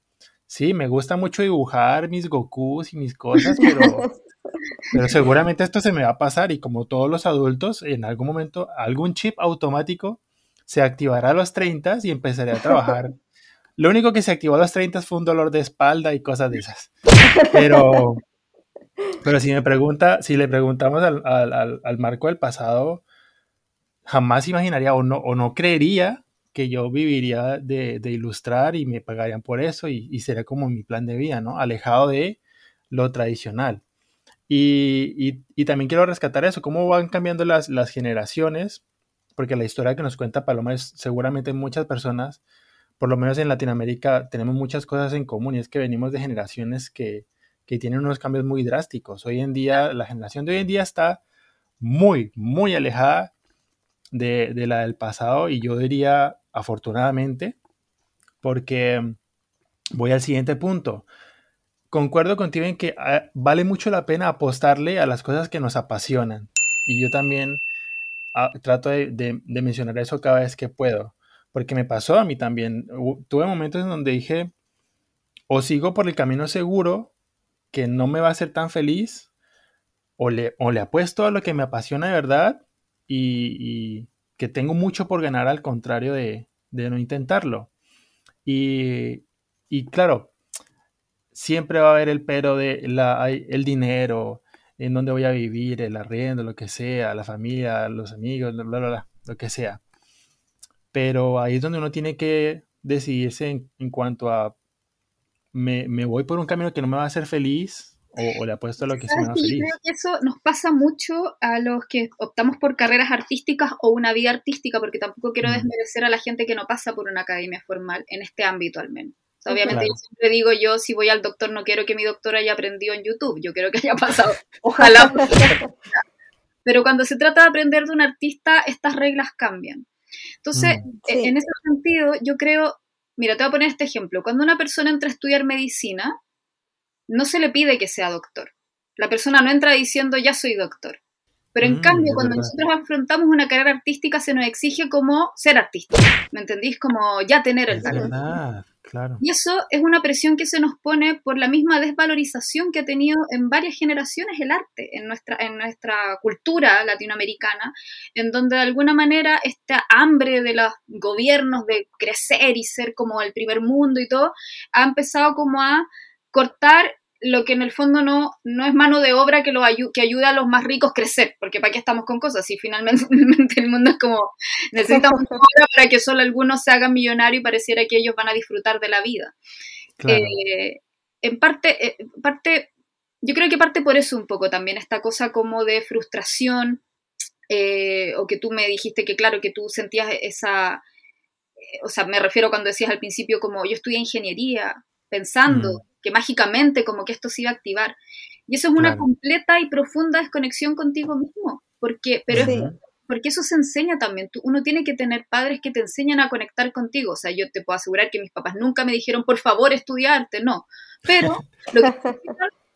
Sí, me gusta mucho dibujar mis Gokus y mis cosas, pero, *laughs* pero seguramente esto se me va a pasar y como todos los adultos, en algún momento algún chip automático se activará a los 30 y empezaré a trabajar. *laughs* Lo único que se activó a los 30 fue un dolor de espalda y cosas de esas. *laughs* Pero, pero si me pregunta, si le preguntamos al, al, al, Marco del pasado, jamás imaginaría o no, o no creería que yo viviría de, de ilustrar y me pagarían por eso y, y, sería como mi plan de vida, ¿no? Alejado de lo tradicional. Y, y, y, también quiero rescatar eso, cómo van cambiando las, las generaciones, porque la historia que nos cuenta Paloma es seguramente muchas personas, por lo menos en Latinoamérica, tenemos muchas cosas en común y es que venimos de generaciones que, que tienen unos cambios muy drásticos. Hoy en día, la generación de hoy en día está muy, muy alejada de, la del pasado y yo diría afortunadamente, porque voy al siguiente punto. Concuerdo contigo en que ah, vale mucho la pena apostarle a las cosas que nos apasionan. Y yo también ah, trato de, mencionar eso cada vez que puedo, porque me pasó a mí también. Tuve momentos en donde dije, o sigo por el camino seguro que no me va a hacer tan feliz, o le, o le apuesto a lo que me apasiona de verdad y, que tengo mucho por ganar al contrario de, no intentarlo. Y, claro, siempre va a haber el pero de la, el dinero, en dónde voy a vivir, el arriendo, lo que sea, la familia, los amigos, bla, bla, bla, lo que sea. Pero ahí es donde uno tiene que decidirse en cuanto a me, me, voy por un camino que no me va a hacer feliz o, le apuesto a lo que sí me va a feliz. Yo creo que eso nos pasa mucho a los que optamos por carreras artísticas o una vida artística, porque tampoco quiero mm. desmerecer a la gente que no pasa por una academia formal, en este ámbito al menos. obviamente yo siempre digo yo, si voy al doctor, no quiero que mi doctor haya aprendido en YouTube, yo quiero que haya pasado, *laughs* ojalá. *laughs* Pero cuando se trata de aprender de un artista, estas reglas cambian. Entonces, e, en ese sentido, yo creo Mira, te voy a poner este ejemplo. Cuando una persona entra a estudiar medicina, no se le pide que sea doctor. La persona no entra diciendo ya soy doctor. Pero en mm, cambio, cuando nosotros afrontamos una carrera artística, se nos exige como ser artista. ¿Me entendís? Como ya tener el talento. Y eso es una presión que se nos pone por la misma desvalorización que ha tenido en varias generaciones el arte en nuestra, en nuestra cultura latinoamericana, en donde de alguna manera esta hambre de los gobiernos de crecer y ser como el primer mundo y todo, ha empezado como a cortar lo que en el fondo no, no es mano de obra que, lo que ayude a los más ricos a crecer, porque para qué estamos con cosas, y *laughs* finalmente el mundo es como, necesitamos *laughs* obra para que solo algunos se hagan millonarios y pareciera que ellos van a disfrutar de la vida. Eh, en parte, eh, parte, yo creo que parte por eso un poco también, esta cosa como de frustración, eh, o que tú me dijiste que claro, que tú sentías esa, o sea, me refiero cuando decías al principio como yo estudié ingeniería, pensando mm. Que mágicamente como que esto se iba a activar. Y eso es una completa y profunda desconexión contigo mismo, porque, pero porque eso se enseña también. uno tiene que tener padres que te enseñan a conectar contigo. O sea, yo te puedo asegurar que mis papás nunca me dijeron, por favor, estudiarte, no. Pero lo que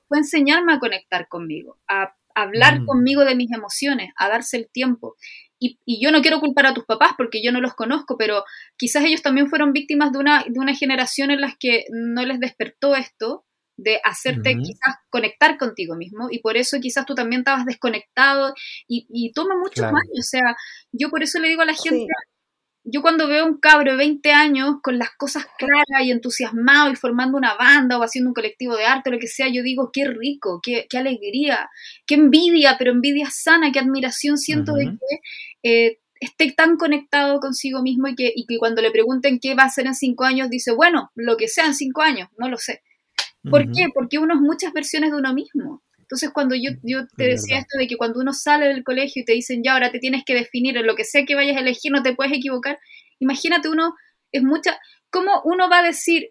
fue enseñarme a conectar conmigo, a hablar mm. conmigo de mis emociones, a darse el tiempo. Y, yo no quiero culpar a tus papás porque yo no los conozco, pero quizás ellos también fueron víctimas de una, de una generación en las que no les despertó esto de hacerte quizás conectar contigo mismo y por eso quizás tú también estabas desconectado y, toma muchos años, o sea, yo por eso le digo a la gente, yo cuando veo un cabro de 20 años con las cosas claras y entusiasmado y formando una banda o haciendo un colectivo de arte o lo que sea, yo digo, qué rico, qué, qué alegría, qué envidia, pero envidia sana, qué admiración siento de que... Eh, esté tan conectado consigo mismo y que, y que cuando le pregunten qué va a hacer en cinco años, dice, bueno, lo que sea en cinco años, no lo sé. ¿Por qué? Porque uno es muchas versiones de uno mismo. Entonces, cuando yo, yo te decía esto de que cuando uno sale del colegio y te dicen, ya, ahora te tienes que definir en lo que sea que vayas a elegir, no te puedes equivocar, imagínate uno, es mucha, ¿cómo uno va a decir,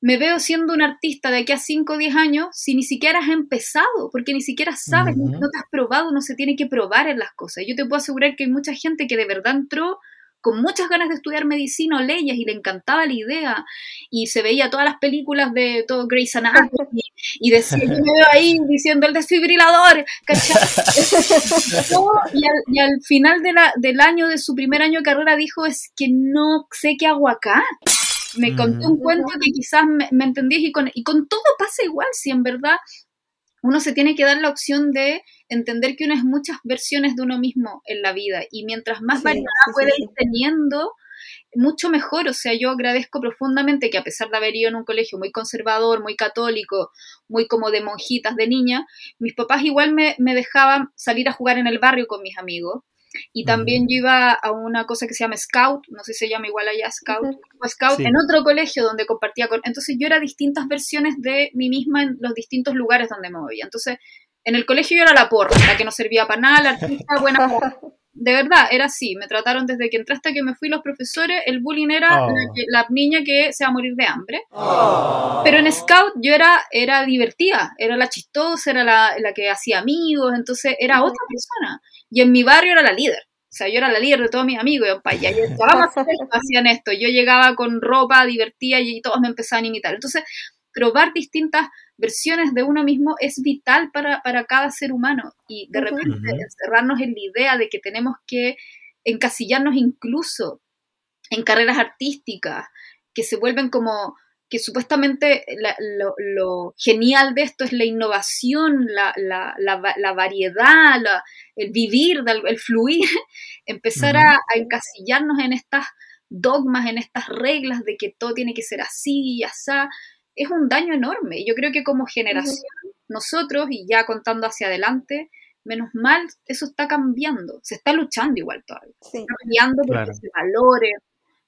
me veo siendo un artista de aquí a 5 o 10 años si ni siquiera has empezado? Porque ni siquiera sabes, no te has probado, uno se tiene que probar en las cosas. Yo te puedo asegurar que hay mucha gente que de verdad entró con muchas ganas de estudiar medicina o leyes y le encantaba la idea y se veía todas las películas de todo Grey's Anatomy *laughs* y, decía, yo me veo ahí diciendo el desfibrilador, *laughs* y, al, final del año, de su primer año de carrera, dijo, es que no sé qué hago acá. Me contó un cuento que quizás me, me y con, y con todo pasa igual, si en verdad uno se tiene que dar la opción de entender que uno es muchas versiones de uno mismo en la vida y mientras más variedad puede ir teniendo, mucho mejor. O sea, yo agradezco profundamente que a pesar de haber ido en un colegio muy conservador, muy católico, muy como de monjitas de niña, mis papás igual me, me dejaban salir a jugar en el barrio con mis amigos. Y también yo iba a una cosa que se llama Scout, no sé si se llama igual allá Scout, o Scout, en otro colegio donde compartía con... Entonces yo era distintas versiones de mí misma en los distintos lugares donde me movía. Entonces, en el colegio yo era la porra, la que no servía para nada, la artista buena. *laughs* De verdad, era así. Me trataron desde que entraste que me fui los profesores. El bullying era oh. la, niña que se va a morir de hambre. Oh. Pero en Scout yo era, era divertida, era la chistosa, era la, la que hacía amigos, entonces era otra persona. Y en mi barrio era la líder. O sea, yo era la líder de todos mis amigos. Y, y *laughs* hacían esto. Yo llegaba con ropa divertida y todos me empezaban a imitar. Entonces, probar distintas versiones de uno mismo es vital para, cada ser humano. Y de repente encerrarnos en la idea de que tenemos que encasillarnos incluso en carreras artísticas, que se vuelven como que supuestamente lo, genial de esto es la innovación, la, la, variedad, el vivir, el fluir, *laughs* empezar a, encasillarnos en estas dogmas, en estas reglas de que todo tiene que ser así y así, es un daño enorme. Yo creo que como generación, nosotros, y ya contando hacia adelante, menos mal, eso está cambiando. Se está luchando igual todavía. Está cambiando porque se valore,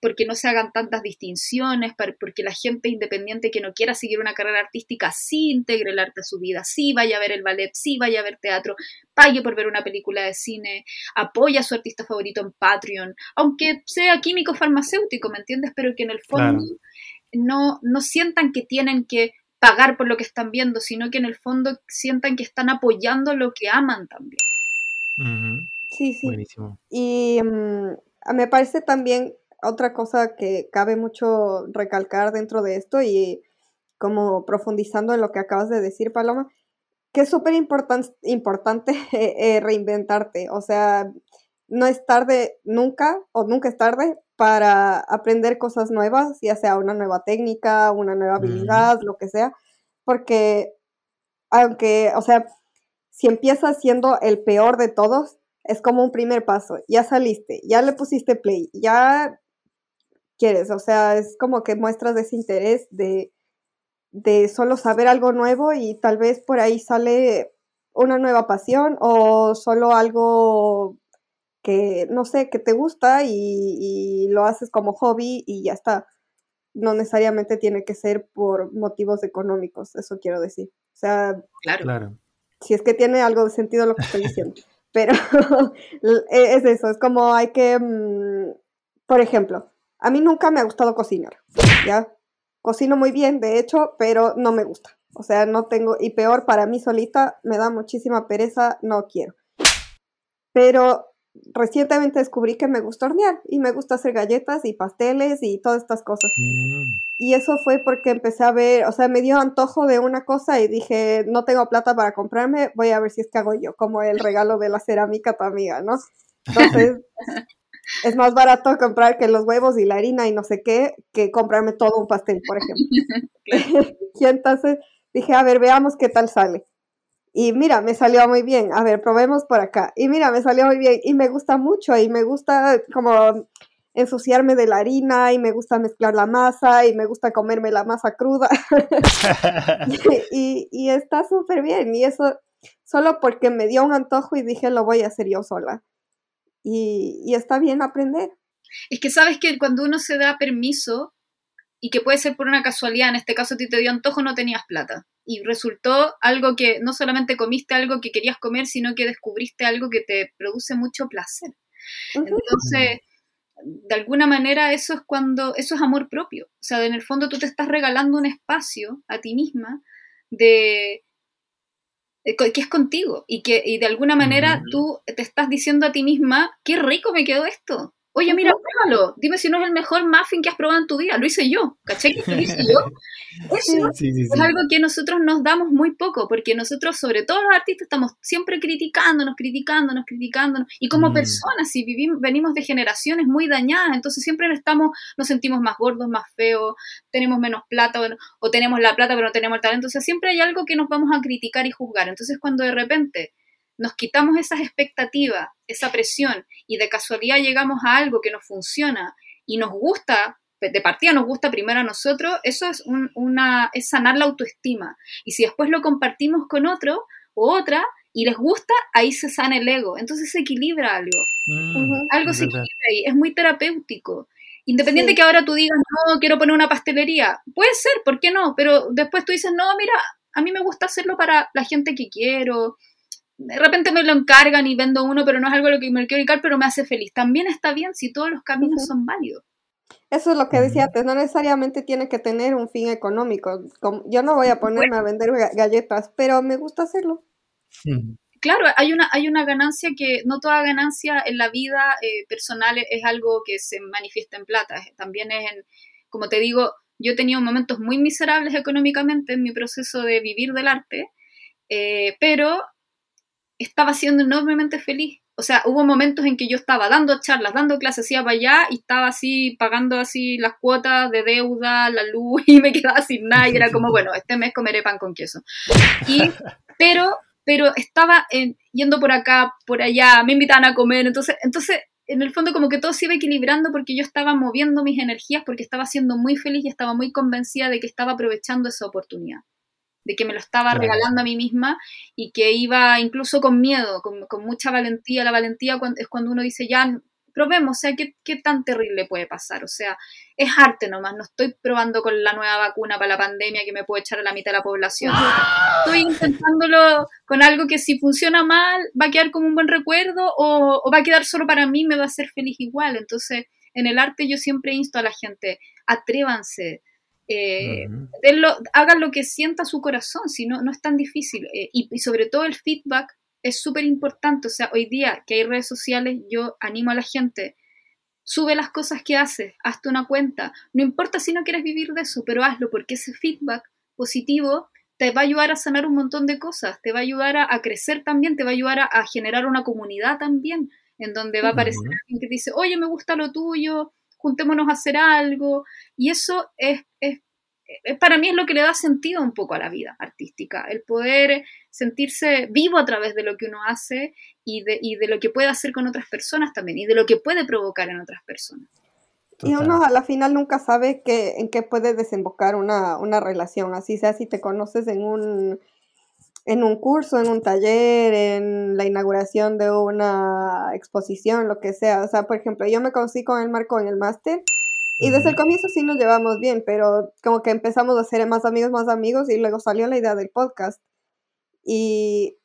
porque no se hagan tantas distinciones, porque la gente independiente que no quiera seguir una carrera artística sí integre el arte a su vida, sí vaya a ver el ballet, sí vaya a ver teatro, pague por ver una película de cine, apoya a su artista favorito en Patreon, aunque sea químico farmacéutico, ¿me entiendes? Pero que en el fondo no, no sientan que tienen que pagar por lo que están viendo, sino que en el fondo sientan que están apoyando lo que aman también. Sí, sí. Buenísimo. Y mm, me parece también otra cosa que cabe mucho recalcar dentro de esto y como profundizando en lo que acabas de decir, Paloma, que es súper importante eh, *laughs* reinventarte. O sea, no es tarde nunca o nunca es tarde para aprender cosas nuevas, ya sea una nueva técnica, una nueva habilidad, lo que sea, porque aunque, o sea, si empiezas siendo el peor de todos, es como un primer paso, ya saliste, ya le pusiste play, ya quieres, o sea, es como que muestras ese interés de de solo saber algo nuevo y tal vez por ahí sale una nueva pasión o solo algo que, no sé, que te gusta y, lo haces como hobby y ya está. No necesariamente tiene que ser por motivos económicos, eso quiero decir. O sea, claro. si es que tiene algo de sentido lo que estoy diciendo. *laughs* Pero *laughs* e, es eso, es como hay que, mm, por ejemplo, a mí nunca me ha gustado cocinar, ¿ya? Cocino muy bien, de hecho, pero no me gusta. O sea, no tengo, y peor para mí solita, me da muchísima pereza, no quiero. Pero recientemente descubrí que me gusta hornear y me gusta hacer galletas y pasteles y todas estas cosas. Mm. Y eso fue porque empecé a ver, o sea, me dio antojo de una cosa y dije, no tengo plata para comprarme, voy a ver si es que hago yo, como el regalo de la cerámica a tu amiga, ¿no? Entonces, *laughs* es más barato comprar que los huevos y la harina y no sé qué, que comprarme todo un pastel, por ejemplo. *laughs* *laughs* y entonces dije, a ver, veamos qué tal sale. Y mira, me salió muy bien. A ver, probemos por acá. Y mira, me salió muy bien. Y me gusta mucho. Y me gusta como ensuciarme de la harina. Y me gusta mezclar la masa. Y me gusta comerme la masa cruda. *laughs* y, y, está súper bien. Y eso solo porque me dio un antojo y dije, lo voy a hacer yo sola y, está bien aprender. Es que sabes que cuando uno se da permiso, y que puede ser por una casualidad, en este caso a ti te dio antojo, no tenías plata. Y resultó algo que no solamente comiste algo que querías comer, sino que descubriste algo que te produce mucho placer. Entonces, de alguna manera eso es cuando, eso es amor propio. O sea, en el fondo tú te estás regalando un espacio a ti misma de, eh, que es contigo y que y de alguna manera tú te estás diciendo a ti misma, qué rico me quedó esto. Oye, mira, pruébalo. Dime si no es el mejor muffin que has probado en tu vida. Lo hice yo. ¿Cachai? Lo hice *laughs* yo. Eso es algo que nosotros nos damos muy poco, porque nosotros, sobre todo los artistas, estamos siempre criticándonos, criticándonos, criticándonos. Y como mm. personas, si vivimos, venimos de generaciones muy dañadas, entonces siempre estamos, nos sentimos más gordos, más feos, tenemos menos plata o, o tenemos la plata pero no tenemos el talento. O sea, siempre hay algo que nos vamos a criticar y juzgar. Entonces, cuando de repente nos quitamos esas expectativas, esa presión, y de casualidad llegamos a algo que nos funciona y nos gusta, de partida nos gusta primero a nosotros, eso es, una, es sanar la autoestima. Y si después lo compartimos con otro o otra y les gusta, ahí se sana el ego. Entonces se equilibra algo. Mm, algo se equilibra ahí. Es muy terapéutico. Independiente que ahora tú digas, no, quiero poner una pastelería. Puede ser, ¿por qué no? Pero después tú dices, no, mira, a mí me gusta hacerlo para la gente que quiero, de repente me lo encargan y vendo uno, pero no es algo a lo que me quiero dedicar, pero me hace feliz. También está bien si todos los caminos son válidos. Eso es lo que decía antes, no necesariamente tiene que tener un fin económico. Yo no voy a ponerme a vender galletas, pero me gusta hacerlo. Claro, hay una, hay una ganancia que no toda ganancia en la vida eh, personal es algo que se manifiesta en plata. También es en, como te digo, yo he tenido momentos muy miserables económicamente en mi proceso de vivir del arte, eh, pero estaba siendo enormemente feliz. O sea, hubo momentos en que yo estaba dando charlas, dando clases, hacía para allá y estaba así pagando así las cuotas de deuda, la luz *laughs* y me quedaba sin nada y era como, bueno, este mes comeré pan con queso. Y, *laughs* pero, pero estaba yendo por acá, por allá, me invitaban a comer, entonces, entonces, en el fondo como que todo se iba equilibrando porque yo estaba moviendo mis energías porque estaba siendo muy feliz y estaba muy convencida de que estaba aprovechando esa oportunidad de que me lo estaba regalando a mí misma y que iba incluso con miedo, con, mucha valentía. La valentía es cuando uno dice, ya, probemos, o sea, ¿qué, ¿qué, tan terrible puede pasar? O sea, es arte nomás, no estoy probando con la nueva vacuna para la pandemia que me puede echar a la mitad de la población. Estoy intentándolo con algo que si funciona mal va a quedar como un buen recuerdo o, o va a quedar solo para mí, me va a hacer feliz igual. Entonces, en el arte yo siempre insto a la gente, atrévanse, eh, hagan lo que sienta su corazón, si no, no es tan difícil. Eh, y, sobre todo el feedback es súper importante. O sea, hoy día que hay redes sociales, yo animo a la gente, sube las cosas que haces, hazte una cuenta. No importa si no quieres vivir de eso, pero hazlo porque ese feedback positivo te va a ayudar a sanar un montón de cosas, te va a ayudar a, crecer también, te va a ayudar a, generar una comunidad también, en donde va a aparecer alguien que dice, oye, me gusta lo tuyo, juntémonos a hacer algo. Y eso es, es, para mí es lo que le da sentido un poco a la vida artística, el poder sentirse vivo a través de lo que uno hace y de, y de lo que puede hacer con otras personas también, y de lo que puede provocar en otras personas. Y uno a la final nunca sabe que, en qué puede desembocar una, una relación, así sea si te conoces en un, en un curso, en un taller, en la inauguración de una exposición, lo que sea. O sea, por ejemplo, yo me conocí con el Marco en el máster y desde el comienzo sí nos llevamos bien, pero como que empezamos a ser más amigos, más amigos y luego salió la idea del podcast. Y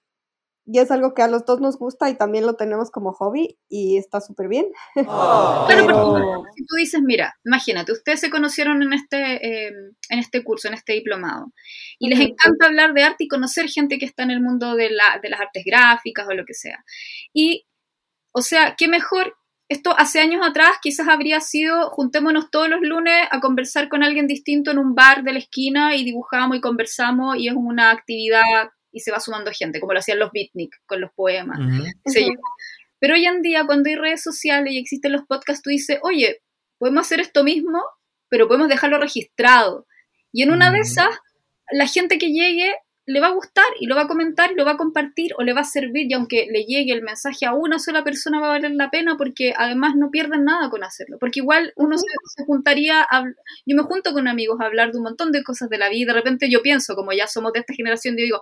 y es algo que a los dos nos gusta y también lo tenemos como hobby y está súper bien. Oh. Claro, si tú dices, mira, imagínate, ustedes se conocieron en este, em, en este curso, en este diplomado, y les encanta hablar de arte y conocer gente que está en el mundo de, la, de las artes gráficas o lo que sea. Y, o sea, qué mejor esto hace años atrás quizás habría sido juntémonos todos los lunes a conversar con alguien distinto en un bar de la esquina y dibujamos y conversamos y es una actividad y se va sumando gente, como lo hacían los beatnik con los poemas. Pero hoy en día, cuando hay redes sociales y existen los podcasts, tú dices, oye, podemos hacer esto mismo, pero podemos dejarlo registrado. Y en una de esas, la gente que llegue le va a gustar y lo va a comentar y lo va a compartir o le va a servir y aunque le llegue el mensaje a una sola persona va a valer la pena porque además no pierden nada con hacerlo. Porque igual uno se, juntaría, a, yo me junto con amigos a hablar de un montón de cosas de la vida, de repente yo pienso, como ya somos de esta generación, yo digo,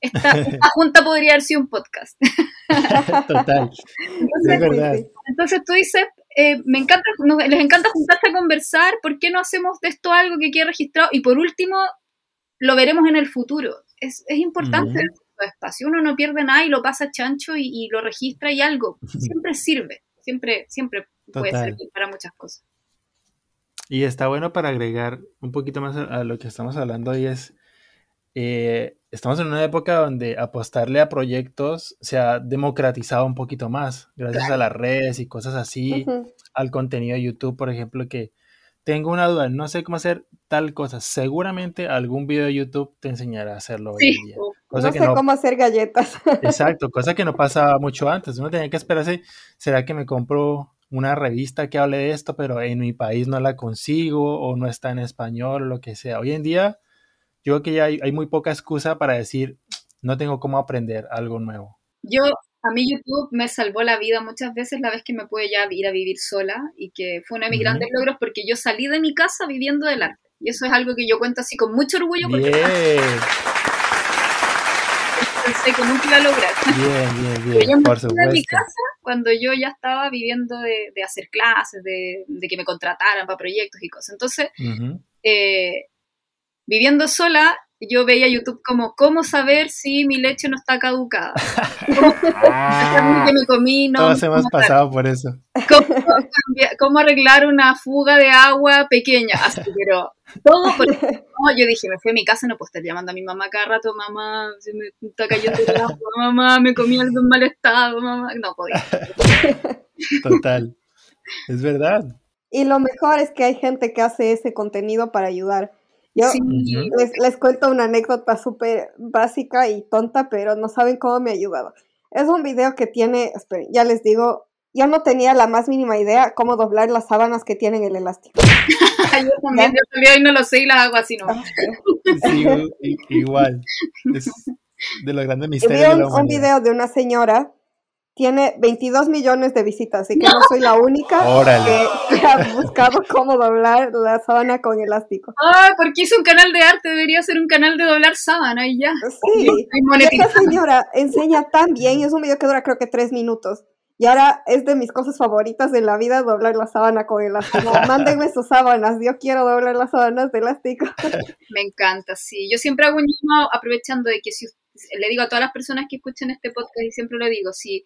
esta, junta podría haber sido un podcast. *laughs* Total. entonces, entonces tú dices, eh, me encanta, les encanta juntarse a conversar, ¿por qué no hacemos de esto algo que quede registrado? Y por último, lo veremos en el futuro es, es importante el espacio. Uno no pierde nada y lo pasa chancho y, lo registra y algo. *laughs* Siempre sirve, siempre, siempre puede servir para muchas cosas. Y está bueno para agregar un poquito más a, lo que estamos hablando y es, eh, estamos en una época donde apostarle a proyectos se ha democratizado un poquito más, gracias a las redes y cosas así, al contenido de YouTube, por ejemplo, que tengo una duda, no sé cómo hacer tal cosa. Seguramente algún video de YouTube te enseñará a hacerlo hoy en día. no sé cómo hacer galletas. *laughs* Exacto, cosa que no pasaba mucho antes. Uno tenía que esperarse, ¿será que me compro una revista que hable de esto, pero en mi país no la consigo o no está en español o lo que sea? Hoy en día, yo creo que ya hay, hay muy poca excusa para decir, no tengo cómo aprender algo nuevo. Yo a mí YouTube me salvó la vida muchas veces la vez que me pude ya ir a vivir sola y que fue uno de mis grandes logros porque yo salí de mi casa viviendo del arte. Y eso es algo que yo cuento así con mucho orgullo porque *laughs* pensé que nunca iba a lograr. Bien, bien, *laughs* bien. Por supuesto. de mi casa cuando yo ya estaba viviendo de, hacer clases, de, que me contrataran para proyectos y cosas. Entonces, eh, viviendo sola, yo veía YouTube como cómo saber si mi leche no está caducada. ah, *laughs* que me comí, no, todos hemos pasado por eso. ¿Cómo, arreglar una fuga de agua pequeña? Así, pero todo yo dije, me fui a mi casa, no puedo estar llamando a mi mamá cada rato, mamá, se me está cayendo el agua, mamá, me comí algo en mal estado, mamá. No podía. *laughs* Total. Es verdad. Y lo mejor es que hay gente que hace ese contenido para ayudar. Yo les, les, cuento una anécdota súper básica y tonta, pero no saben cómo me ha ayudado. Es un video que tiene, esperen, ya les digo, yo no tenía la más mínima idea cómo doblar las sábanas que tienen el elástico. *laughs* yo también, yo y no lo sé y las hago así, ¿no? Ah, sí, igual. Es *laughs* de los grandes misterios. Vi un video de una señora tiene 22 millones de visitas, así que no, soy la única *laughs* que, *laughs* ha buscado cómo doblar la sábana con elástico. Ah, porque hizo un canal de arte, debería ser un canal de doblar sábana y ya. Sí, y esta señora enseña tan bien, es un video que dura creo que tres minutos. Y ahora es de mis cosas favoritas de la vida doblar la sábana con elástico. *laughs* Mándenme sus sábanas, yo quiero doblar las sábanas de elástico. Me encanta, sí. Yo siempre hago un mismo aprovechando de que si le digo a todas las personas que escuchan este podcast y siempre lo digo, si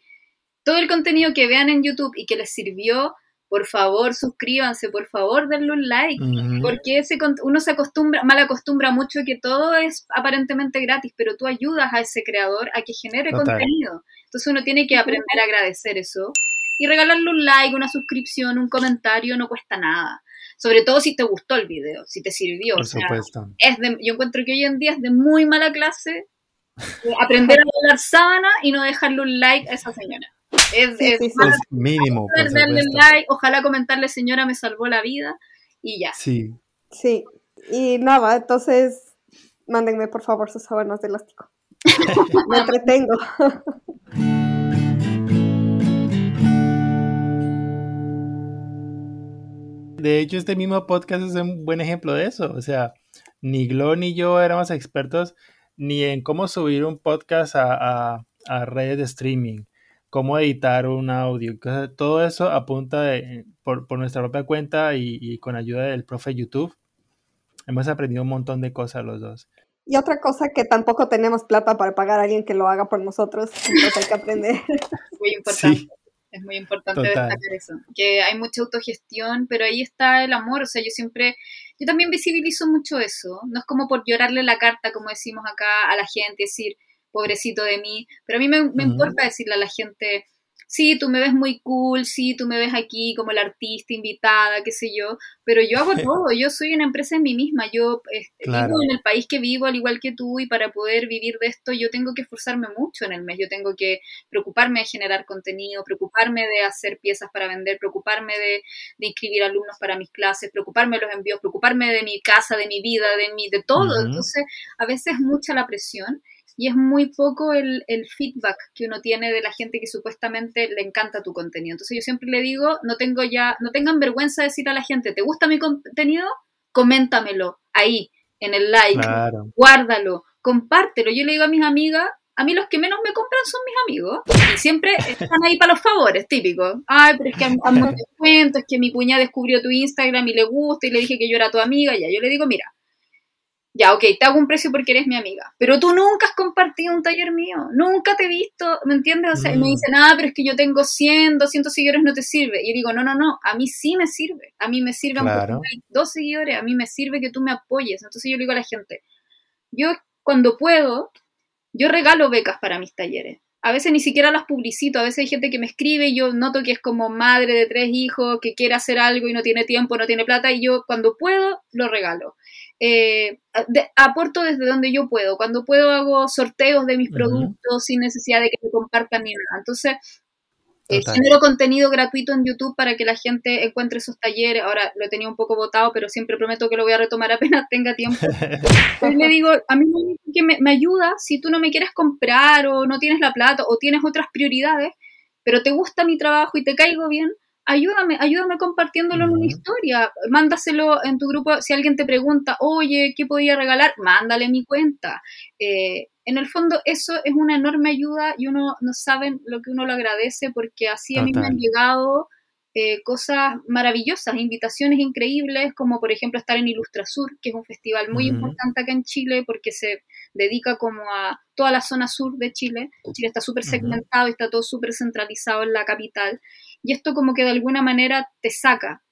todo el contenido que vean en YouTube y que les sirvió, por favor, suscríbanse, por favor, denle un like, porque ese, uno se acostumbra, mal acostumbra mucho que todo es aparentemente gratis, pero tú ayudas a ese creador a que genere contenido. Entonces uno tiene que aprender a agradecer eso y regalarle un like, una suscripción, un comentario, no cuesta nada. Sobre todo si te gustó el video, si te sirvió. Por supuesto. Es yo encuentro que hoy en día es de muy mala clase eh, aprender a doblar sábana y no dejarle un like a esa señora. Es, mínimo. ojalá comentarle, señora, me salvó la vida y ya. Sí. Sí. Y nada, entonces mándenme por favor sus sábanas de elástico. *laughs* me entretengo. de hecho, este mismo podcast es un buen ejemplo de eso. O sea, ni Glo ni yo éramos expertos ni en cómo subir un podcast a, redes de streaming, cómo editar un audio. Todo eso apunta de, por, nuestra propia cuenta y, con ayuda del profe YouTube. Hemos aprendido un montón de cosas los dos. Y otra cosa que tampoco tenemos plata para pagar a alguien que lo haga por nosotros, entonces hay que aprender. Muy *laughs* importante. Es muy importante destacar eso, que hay mucha autogestión, pero ahí está el amor, o sea, yo siempre, yo también visibilizo mucho eso, no es como por llorarle la carta, como decimos acá a la gente, decir, pobrecito de mí, pero a mí me, me importa decirle a la gente, sí, tú me ves muy cool, sí, tú me ves aquí como la artista invitada, qué sé yo, pero yo hago *laughs* todo, yo soy una empresa en mí misma, yo este, vivo en el país que vivo al igual que tú y para poder vivir de esto yo tengo que esforzarme mucho en el mes, yo tengo que preocuparme de generar contenido, preocuparme de hacer piezas para vender, preocuparme de, de inscribir alumnos para mis clases, preocuparme de los envíos, preocuparme de mi casa, de mi vida, de, mi, de todo, entonces a veces mucha la presión y es muy poco el, feedback que uno tiene de la gente que supuestamente le encanta tu contenido. Entonces yo siempre le digo, no tengo ya, no tengan vergüenza de decir a la gente, ¿te gusta mi contenido? Coméntamelo ahí, en el like, guárdalo, compártelo. Yo le digo a mis amigas, a mí los que menos me compran son mis amigos y siempre están ahí para los favores, típico. Ay, pero es que amo descuento, es que mi cuñada descubrió tu Instagram y le gusta y le dije que yo era tu amiga. Ya, yo le digo, mira, ya, ok, te hago un precio porque eres mi amiga, pero tú nunca has compartido un taller mío, nunca te he visto, ¿me entiendes? O sea, me mm. dicen, ah, pero es que yo tengo 100, 200 seguidores, no te sirve. Y yo digo, no, no, no, a mí sí me sirve, a mí me sirve, claro. dos seguidores, a mí me sirve que tú me apoyes. Entonces yo le digo a la gente, yo cuando puedo, yo regalo becas para mis talleres. A veces ni siquiera las publicito, a veces hay gente que me escribe y yo noto que es como madre de tres hijos, que quiere hacer algo y no tiene tiempo, no tiene plata, y yo cuando puedo, lo regalo eh, aporto desde donde yo puedo. Cuando puedo hago sorteos de mis productos sin necesidad de que me compartan ni nada. Entonces, eh, genero contenido gratuito en YouTube para que la gente encuentre esos talleres. Ahora lo he tenido un poco votado, pero siempre prometo que lo voy a retomar apenas *laughs* tenga tiempo. *laughs* Pues le digo, a mí que me, me ayuda si tú no me quieres comprar o no tienes la plata o tienes otras prioridades, pero te gusta mi trabajo y te caigo bien, ayúdame, ayúdame compartiéndolo en una historia, mándaselo en tu grupo, si alguien te pregunta, oye, ¿qué podía regalar? Mándale mi cuenta. Eh, en el fondo eso es una enorme ayuda y uno no sabe lo que uno lo agradece porque así a mí me han llegado eh, cosas maravillosas, invitaciones increíbles, como por ejemplo estar en Ilustrasur, que es un festival muy importante acá en Chile porque se dedica como a toda la zona sur de Chile. Chile está súper segmentado y está todo súper centralizado en la capital. Y esto como que de alguna manera te saca.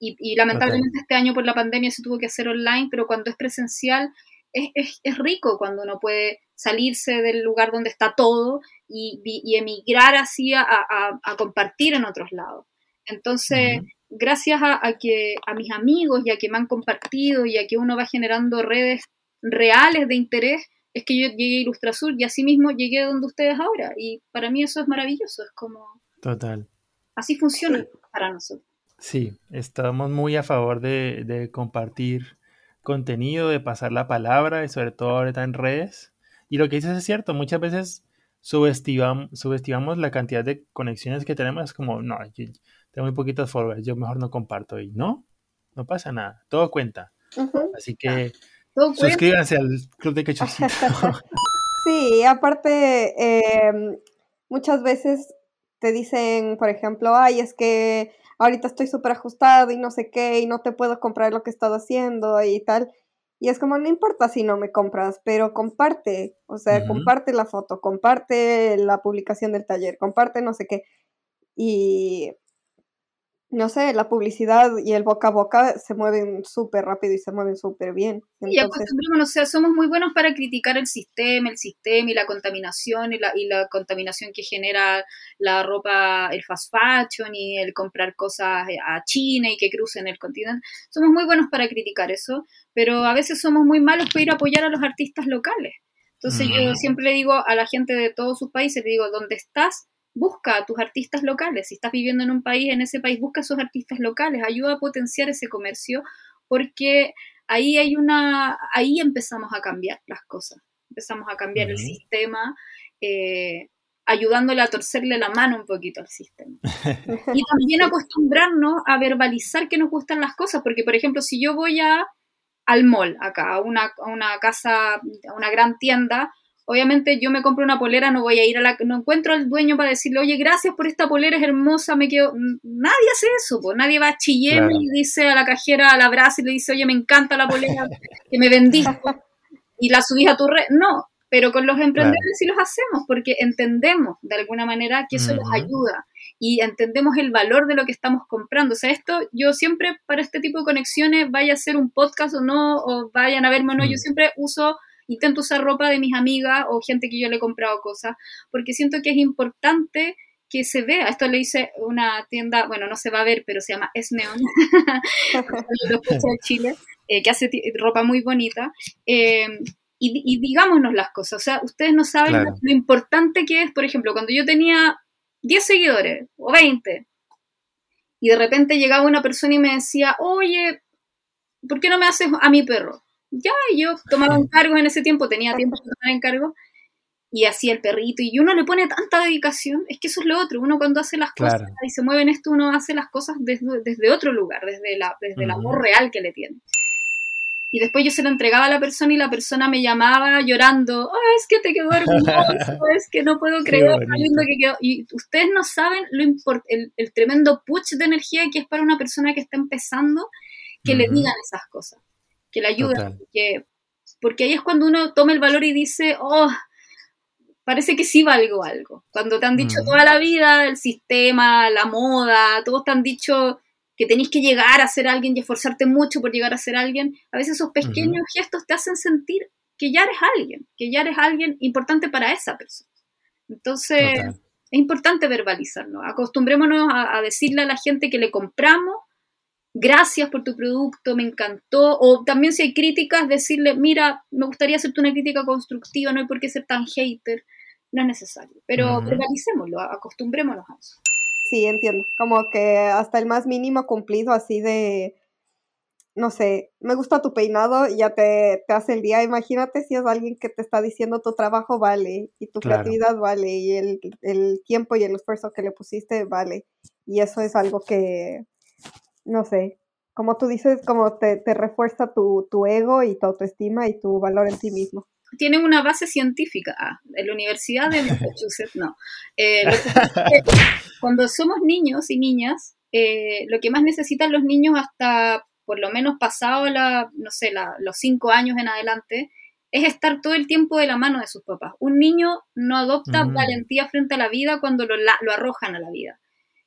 Y, lamentablemente este año por la pandemia se tuvo que hacer online, pero cuando es presencial es, es, rico cuando uno puede salirse del lugar donde está todo y, y emigrar así a, a, compartir en otros lados. Entonces, gracias a, que a mis amigos y a que me han compartido y a que uno va generando redes reales de interés, es que yo llegué a Ilustrasur y así mismo llegué a donde ustedes ahora. Y para mí eso es maravilloso, es como... Total. Así funciona para nosotros. Sí, estamos muy a favor de, de, compartir contenido, de pasar la palabra y sobre todo ahorita en redes. Y lo que dices es cierto, muchas veces subestimamos, subestimamos la cantidad de conexiones que tenemos, es como, no, tengo muy poquitos followers, yo mejor no comparto. Y no, no pasa nada, todo cuenta. Así que suscríbanse al Club de Quechucito. *laughs* sí, aparte, em, muchas veces te dicen, por ejemplo, ay, es que ahorita estoy súper ajustado y no sé qué, y no te puedo comprar lo que he estado haciendo y tal. Y es como, no importa si no me compras, pero comparte, o sea, comparte la foto, comparte la publicación del taller, comparte no sé qué. Y no sé, la publicidad y el boca a boca se mueven súper rápido y se mueven súper bien. Entonces... Y o sea, somos muy buenos para criticar el sistema, el sistema y la contaminación y la, y la contaminación que genera la ropa, el fast fashion y el comprar cosas a China y que crucen el continente. Somos muy buenos para criticar eso, pero a veces somos muy malos para ir a apoyar a los artistas locales. Entonces yo siempre le digo a la gente de todos sus países, le digo, ¿dónde estás? Busca a tus artistas locales. Si estás viviendo en un país, en ese país, busca a sus artistas locales, ayuda a potenciar ese comercio, porque ahí hay una, ahí empezamos a cambiar las cosas, empezamos a cambiar el sistema, eh, ayudándole a torcerle la mano un poquito al sistema. *laughs* Y también acostumbrarnos a verbalizar que nos gustan las cosas, porque por ejemplo, si yo voy a, al mall acá, a una, a una casa, a una gran tienda, obviamente yo me compro una polera, no voy a ir a la, no encuentro al dueño para decirle, oye, gracias por esta polera, es hermosa, me quedo, nadie hace eso, pues nadie va a chillar y dice a la cajera, a la brasa y le dice, oye, me encanta la polera que me vendiste y la subís a tu red, no, pero con los emprendedores sí los hacemos porque entendemos de alguna manera que eso les ayuda y entendemos el valor de lo que estamos comprando. O sea, esto yo siempre para este tipo de conexiones, vaya a ser un podcast o no, o vayan a verme o no, yo mm. siempre uso, intento usar ropa de mis amigas o gente que yo le he comprado cosas, porque siento que es importante que se vea. Esto le hice una tienda, bueno, no se va a ver, pero se llama Esneon, *laughs* Chile, eh, que hace ropa muy bonita. Eh, y, digámonos las cosas. O sea, ustedes no saben lo importante que es, por ejemplo, cuando yo tenía 10 seguidores o 20 y de repente llegaba una persona y me decía, oye, ¿por qué no me haces a mi perro? Ya, yo tomaba encargos en ese tiempo, tenía tiempo de tomar encargos y hacía el perrito y uno le pone tanta dedicación, es que eso es lo otro, uno cuando hace las cosas y se mueve en esto, uno hace las cosas desde, desde otro lugar, desde, la, desde el amor real que le tiene. Y después yo se lo entregaba a la persona y la persona me llamaba llorando, oh, es que te quedó hermoso, *laughs* es que no puedo creer lo lindo que quedó. Y ustedes no saben lo el, el, tremendo push de energía que es para una persona que está empezando que le digan esas cosas, que le ayuden, porque, porque ahí es cuando uno toma el valor y dice, oh, parece que sí valgo algo. Cuando te han dicho toda la vida el sistema, la moda, todos te han dicho que tenéis que llegar a ser alguien y esforzarte mucho por llegar a ser alguien, a veces esos pequeños gestos te hacen sentir que ya eres alguien, que ya eres alguien importante para esa persona. Entonces, es importante verbalizarnos, acostumbrémonos a, decirle a la gente que le compramos, gracias por tu producto, me encantó, o también si hay críticas, decirle, mira, me gustaría hacerte una crítica constructiva, no hay por qué ser tan hater, no es necesario, pero verbalicémoslo, acostumbrémonos a eso. Sí, entiendo. Como que hasta el más mínimo cumplido así de, no sé, me gusta tu peinado y ya te, hace el día. Imagínate si es alguien que te está diciendo tu trabajo vale y tu creatividad vale y el, tiempo y el esfuerzo que le pusiste vale. Y eso es algo que, no sé, como tú dices, como te, refuerza tu, tu ego y tu autoestima y tu valor en ti mismo tienen una base científica. Ah, en la Universidad de Massachusetts, no. Eh, cuando somos niños y niñas, eh, lo que más necesitan los niños hasta por lo menos pasado la, no sé, los cinco años en adelante, es estar todo el tiempo de la mano de sus papás. Un niño no adopta valentía frente a la vida cuando lo, lo, arrojan a la vida.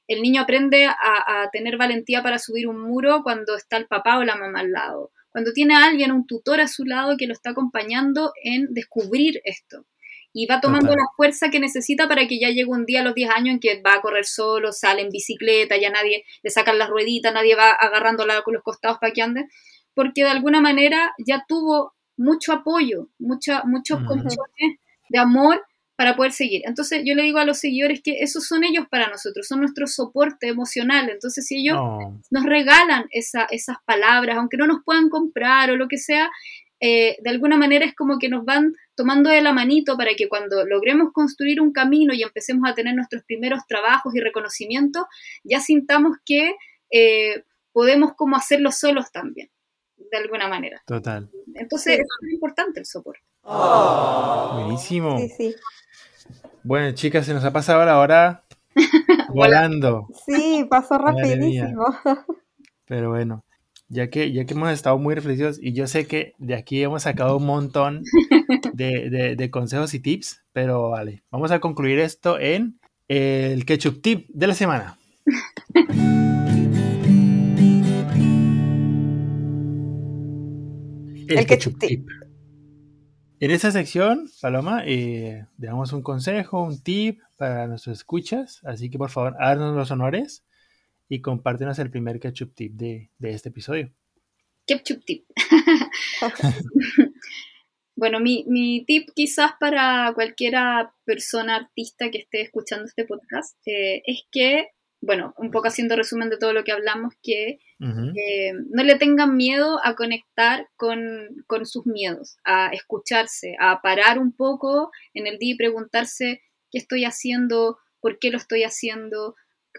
El niño aprende a, a tener valentía para subir un muro cuando está el papá o la mamá al lado. Cuando tiene a alguien, un tutor a su lado que lo está acompañando en descubrir esto. Y va tomando la fuerza que necesita para que ya llegue un día a los 10 años en que va a correr solo, sale en bicicleta, ya nadie le sacan las rueditas, nadie va agarrándola con los costados para que ande, porque de alguna manera ya tuvo mucho apoyo, mucha, muchos uh de amor para poder seguir. Entonces yo le digo a los seguidores que esos son ellos para nosotros, son nuestro soporte emocional. Entonces si ellos nos regalan esa, esas palabras, aunque no nos puedan comprar o lo que sea, eh, de alguna manera es como que nos van tomando de la manito para que cuando logremos construir un camino y empecemos a tener nuestros primeros trabajos y reconocimientos, ya sintamos que eh, podemos como hacerlo solos también, de alguna manera. Total. Entonces es muy importante el soporte. Buenísimo. Sí, sí. Bueno, chicas, se nos ha pasado la hora *laughs* volando. Sí, pasó rapidísimo. Pero bueno, ya que, ya que hemos estado muy reflexivos y yo sé que de aquí hemos sacado un montón *laughs* de, consejos y tips, pero vale, vamos a concluir esto en el ketchup tip de la semana. El, ketchup, tip. En esta sección, Paloma, eh, damos un consejo, un tip para nuestros escuchas, así que por favor, haznos los honores y compártenos el primer ketchup tip de, este episodio. Ketchup tip. *laughs* bueno, mi, mi, tip quizás para cualquiera persona artista que esté escuchando este podcast eh, es que bueno, un poco haciendo resumen de todo lo que hablamos, que eh, no le tengan miedo a conectar con, sus miedos, a escucharse, a parar un poco en el día y preguntarse qué estoy haciendo, por qué lo estoy haciendo,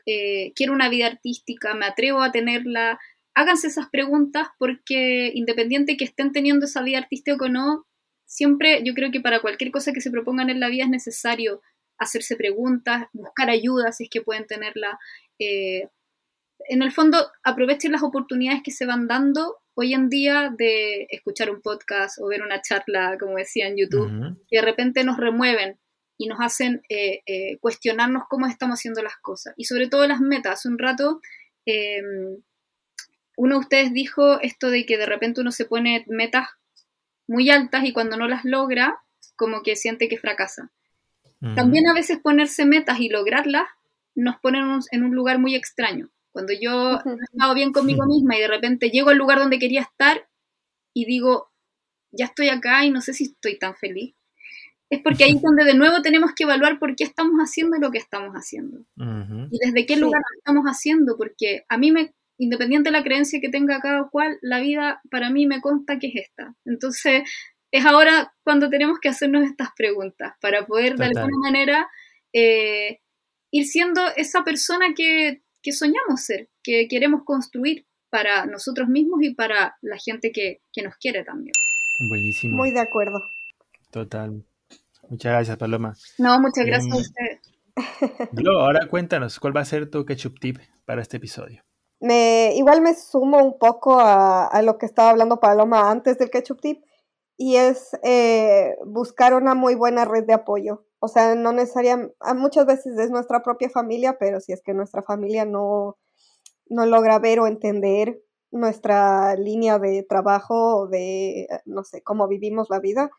eh, quiero una vida artística, me atrevo a tenerla. Háganse esas preguntas porque independiente que estén teniendo esa vida artística o no, siempre yo creo que para cualquier cosa que se propongan en la vida es necesario hacerse preguntas, buscar ayuda si es que pueden tenerla. Eh, en el fondo, aprovechen las oportunidades que se van dando hoy en día de escuchar un podcast o ver una charla, como decía en YouTube, y de repente nos remueven y nos hacen eh, eh, cuestionarnos cómo estamos haciendo las cosas. Y sobre todo las metas. Hace un rato, em, uno de ustedes dijo esto de que de repente uno se pone metas muy altas y cuando no las logra, como que siente que fracasa. También a veces ponerse metas y lograrlas nos ponen en un lugar muy extraño. Cuando yo he estado bien conmigo misma y de repente llego al lugar donde quería estar y digo, ya estoy acá y no sé si estoy tan feliz, es porque ahí es *laughs* donde de nuevo tenemos que evaluar por qué estamos haciendo lo que estamos haciendo. Y desde qué lugar lo estamos haciendo, porque a mí me, independiente de la creencia que tenga cada cual, la vida para mí me consta que es esta. Entonces, es ahora cuando tenemos que hacernos estas preguntas para poder de alguna manera eh, ir siendo esa persona que, que, soñamos ser, que queremos construir para nosotros mismos y para la gente que, que nos quiere también. Buenísimo. Muy de acuerdo. Total. Muchas gracias, Paloma. No, muchas gracias a em, usted. Glo, *laughs* ahora cuéntanos, ¿cuál va a ser tu ketchup tip para este episodio? Me, igual me sumo un poco a, a, lo que estaba hablando Paloma antes del ketchup tip y es eh, buscar una muy buena red de apoyo. O sea, no necesariamente, muchas veces es nuestra propia familia, pero si es que nuestra familia no, no logra ver o entender nuestra línea de trabajo o de, no sé, cómo vivimos la vida,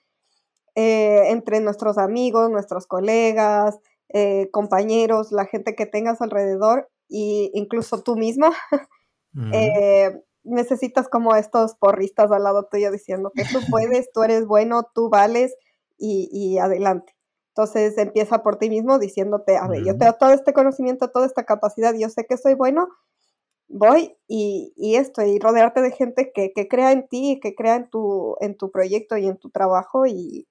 eh, entre nuestros amigos, nuestros colegas, eh, compañeros, la gente que tengas alrededor e incluso tú mismo, *laughs* eh, necesitas como estos porristas al lado tuyo diciendo que tú puedes, tú eres bueno, tú vales y, adelante. Entonces empieza por ti mismo diciéndote, a ver, yo tengo todo este conocimiento, toda esta capacidad, yo sé que soy bueno, voy y, y esto, y rodearte de gente que, que, crea en ti, que crea en tu, en tu proyecto y en tu trabajo y,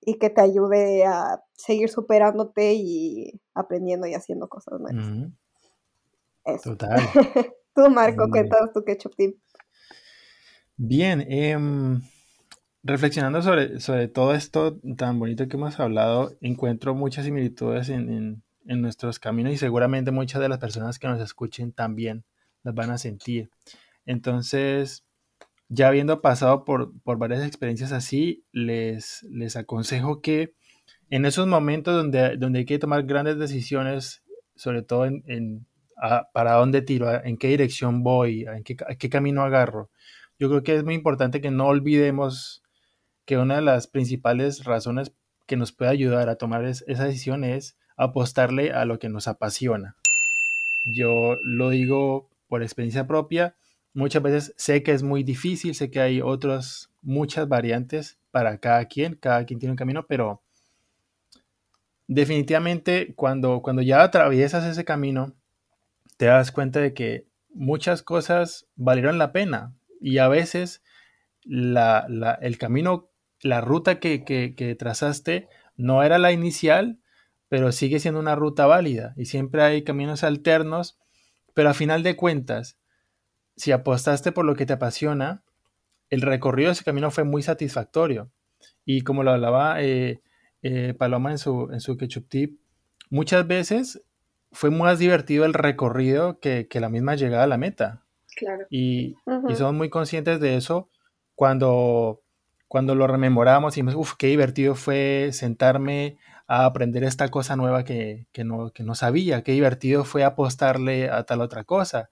y que te ayude a seguir superándote y aprendiendo y haciendo cosas nuevas. Total. *laughs* tú, Marco, cuéntanos tu ketchup tip. Bien, em, reflexionando sobre, sobre todo esto tan bonito que hemos hablado, encuentro muchas similitudes en, en nuestros caminos y seguramente muchas de las personas que nos escuchen también las van a sentir. Entonces, ya habiendo pasado por, varias experiencias así, les, les aconsejo que en esos momentos donde, donde hay que tomar grandes decisiones, sobre todo en, para dónde tiro, en qué dirección voy, en qué, camino agarro, yo creo que es muy importante que no olvidemos que una de las principales razones que nos puede ayudar a tomar esa decisión es apostarle a lo que nos apasiona. Yo lo digo por experiencia propia, Muchas veces sé que es muy difícil, sé que hay otras, muchas variantes para cada quien, cada quien tiene un camino, pero definitivamente cuando, cuando ya atraviesas ese camino, te das cuenta de que muchas cosas valieron la pena y a veces la, el camino, la ruta que, que trazaste no era la inicial, pero sigue siendo una ruta válida y siempre hay caminos alternos, pero a final de cuentas, si apostaste por lo que te apasiona, el recorrido de ese camino fue muy satisfactorio. Y como lo hablaba eh, eh, Paloma en su, en su Ketchup Tip, muchas veces fue más divertido el recorrido que, la misma llegada a la meta. Claro. Y, somos muy conscientes de eso cuando, cuando lo rememoramos y uff, qué divertido fue sentarme a aprender esta cosa nueva que, no, que no sabía, qué divertido fue apostarle a tal otra cosa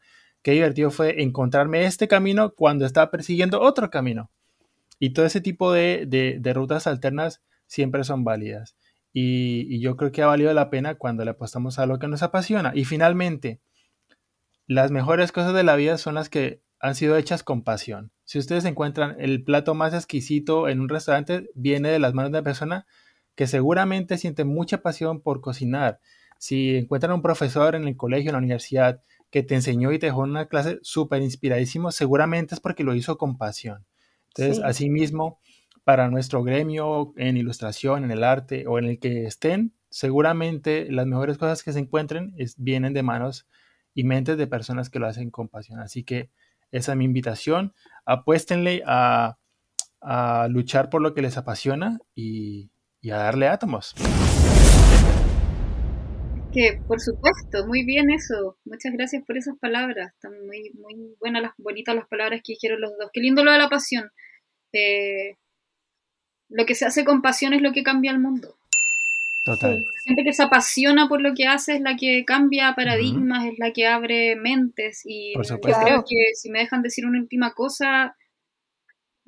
qué divertido fue encontrarme este camino cuando estaba persiguiendo otro camino. Y todo ese tipo de, rutas alternas siempre son válidas. Y, yo creo que ha valido la pena cuando le apostamos a lo que nos apasiona. Y finalmente, las mejores cosas de la vida son las que han sido hechas con pasión. Si ustedes encuentran el plato más exquisito en un restaurante, viene de las manos de una persona que seguramente siente mucha pasión por cocinar. Si encuentran un profesor en el colegio, en la universidad, que te enseñó y te dejó una clase súper inspiradísimo, seguramente es porque lo hizo con pasión. Entonces, asimismo, para nuestro gremio en ilustración, en el arte o en el que estén, seguramente las mejores cosas que se encuentren vienen de manos y mentes de personas que lo hacen con pasión. Así que esa es mi invitación. Apuéstenle a, luchar por lo que les apasiona y, y a darle átomos. Que por supuesto, muy bien eso. Muchas gracias por esas palabras. Están muy, muy buenas las bonitas las palabras que dijeron los dos. Qué lindo lo de la pasión. Eh, lo que se hace con pasión es lo que cambia el mundo. Total. La gente que se apasiona por lo que hace es la que cambia paradigmas, es la que abre mentes. Y yo creo que si me dejan decir una última cosa,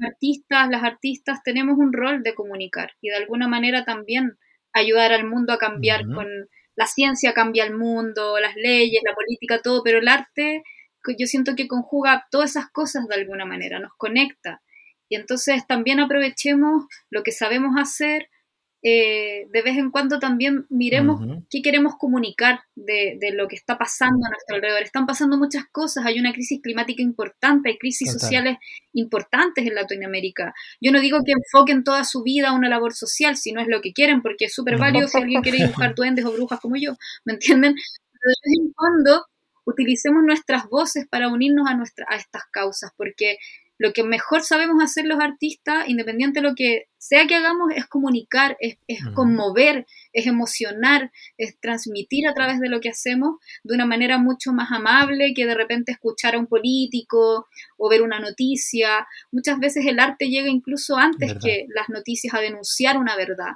artistas, las artistas tenemos un rol de comunicar y de alguna manera también ayudar al mundo a cambiar con la ciencia cambia el mundo, las leyes, la política, todo, pero el arte yo siento que conjuga todas esas cosas de alguna manera, nos conecta. Y entonces también aprovechemos lo que sabemos hacer, eh, de vez en cuando también miremos qué queremos comunicar de, lo que está pasando a nuestro alrededor. Están pasando muchas cosas, hay una crisis climática importante, hay crisis sociales importantes en Latinoamérica. Yo no digo que enfoquen toda su vida a una labor social, si no es lo que quieren, porque es súper válido si alguien quiere dibujar *laughs* duendes o brujas como yo, ¿me entienden? Pero de vez en cuando utilicemos nuestras voces para unirnos a, nuestra, a estas causas, porque lo que mejor sabemos hacer los artistas, independiente de lo que sea que hagamos, es comunicar, es, conmover, es emocionar, es transmitir a través de lo que hacemos de una manera mucho más amable que de repente escuchar a un político o ver una noticia. Muchas veces el arte llega incluso antes que las noticias a denunciar una verdad.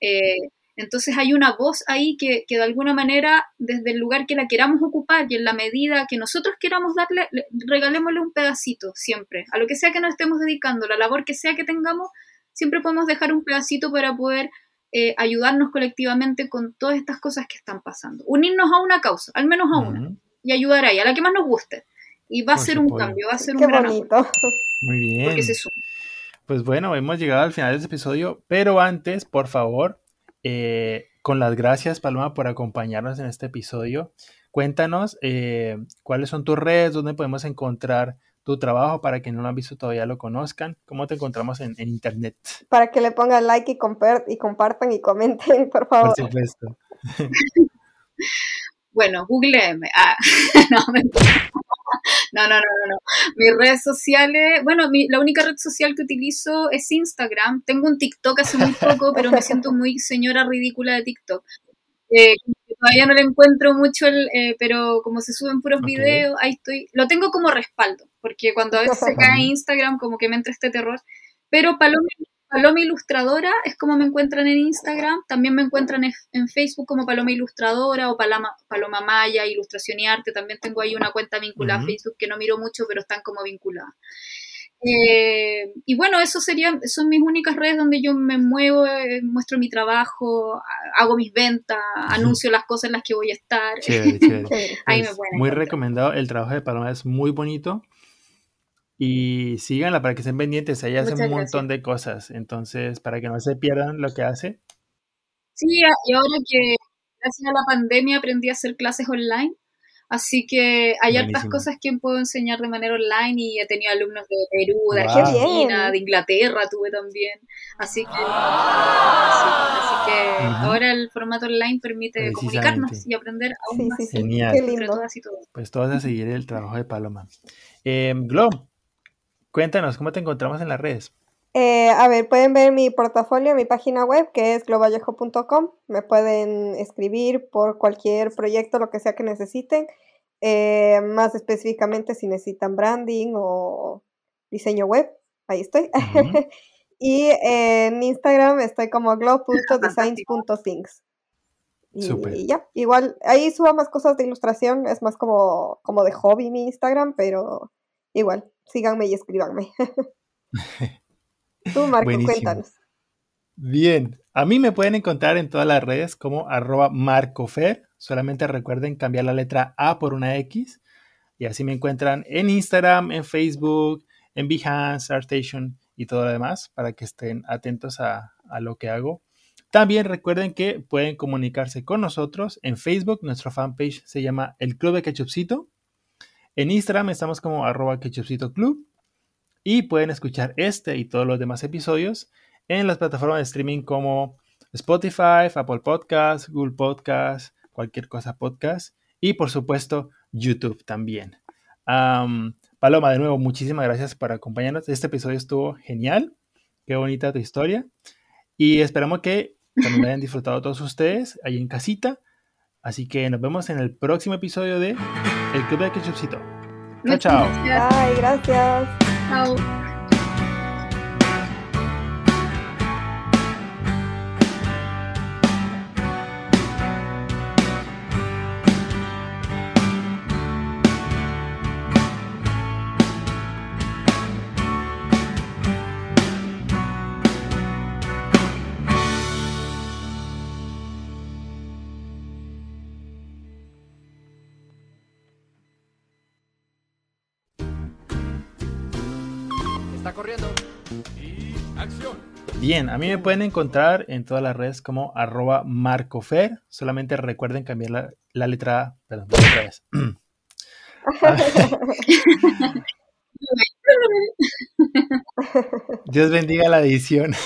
Eh, entonces hay una voz ahí que, de alguna manera, desde el lugar que la queramos ocupar y en la medida que nosotros queramos darle, regalémosle un pedacito siempre. A lo que sea que nos estemos dedicando, la labor que sea que tengamos, siempre podemos dejar un pedacito para poder eh, ayudarnos colectivamente con todas estas cosas que están pasando. Unirnos a una causa, al menos a una, y ayudar ahí, a la que más nos guste. Y va a ser un cambio, va a ser un gran bonito. Muy bien. Pues bueno, hemos llegado al final de este episodio, pero antes, por favor, eh, con las gracias, Paloma, por acompañarnos en este episodio. Cuéntanos eh, cuáles son tus redes, dónde podemos encontrar tu trabajo para que no lo han visto todavía lo conozcan. ¿Cómo te encontramos en, internet? Para que le pongan like y, y compartan y comenten, por favor. Por supuesto. *laughs* bueno, googleme. Ah, *laughs* *laughs* no, no, no, no, no, Mis redes sociales, bueno, la única red social que utilizo es Instagram. Tengo un TikTok hace muy poco, pero me siento muy señora ridícula de TikTok. Eh, todavía no le encuentro mucho, el, eh, pero como se suben puros videos, ahí estoy. Lo tengo como respaldo, porque cuando a veces se cae *laughs* Instagram, como que me entra este terror. Pero Paloma Paloma Ilustradora es como me encuentran en Instagram. También me encuentran en, Facebook como Paloma Ilustradora o Paloma, Paloma Maya, Ilustración y Arte. También tengo ahí una cuenta vinculada a Facebook que no miro mucho, pero están como vinculadas. Eh, y bueno, eso sería, son mis únicas redes donde yo me muevo, eh, muestro mi trabajo, hago mis ventas, anuncio las cosas en las que voy a estar. *laughs* ahí me pueden Muy recomendado, el trabajo de Paloma es muy bonito. Y síganla para que estén pendientes, ella hace un montón de cosas, entonces para que no se pierdan lo que hace. Sí, y ahora que gracias a la pandemia aprendí a hacer clases online, así que hay hartas cosas que puedo enseñar de manera online y he tenido alumnos de Perú, de Argentina, de Inglaterra tuve también, así que, así, que ahora el formato online permite comunicarnos y aprender aún más. Genial. Pues todas a seguir el trabajo de Paloma. Eh, Glo, Cuéntanos, ¿cómo te encontramos en las redes? Eh, a ver, pueden ver mi portafolio en mi página web que es globallejo.com. Me pueden escribir por cualquier proyecto, lo que sea que necesiten. Eh, más específicamente si necesitan branding o diseño web, ahí estoy. *laughs* y en Instagram estoy como glow.designs.things. Y, y, ya, igual, ahí subo más cosas de ilustración, es más como, como de hobby mi Instagram, pero igual, síganme y escríbanme. *laughs* Tú, Marco, cuéntanos. Bien, a mí me pueden encontrar en todas las redes como arroba marcofer. Solamente recuerden cambiar la letra A por una X. Y así me encuentran en Instagram, en Facebook, en Behance, ArtStation y todo lo demás para que estén atentos a, a lo que hago. También recuerden que pueden comunicarse con nosotros en Facebook. Nuestra fanpage se llama El Club de Ketchupcito. En Instagram estamos como arroba Club y pueden escuchar este y todos los demás episodios en las plataformas de streaming como Spotify, Apple Podcast, Google Podcast, cualquier cosa podcast. Y por supuesto, YouTube también. Paloma, de nuevo, muchísimas gracias por acompañarnos. Este episodio estuvo genial. Qué bonita tu historia. Y esperamos que también lo hayan disfrutado todos ustedes ahí en casita. Así que nos vemos en el próximo episodio de El Club de Ketchupcito. Chao, chao. Bye, gracias. Chao. Bien, a mí me pueden encontrar en todas las redes como arroba marcofer. Solamente recuerden cambiar la, letra A. Perdón, otra vez. *laughs* Dios bendiga la edición. *laughs*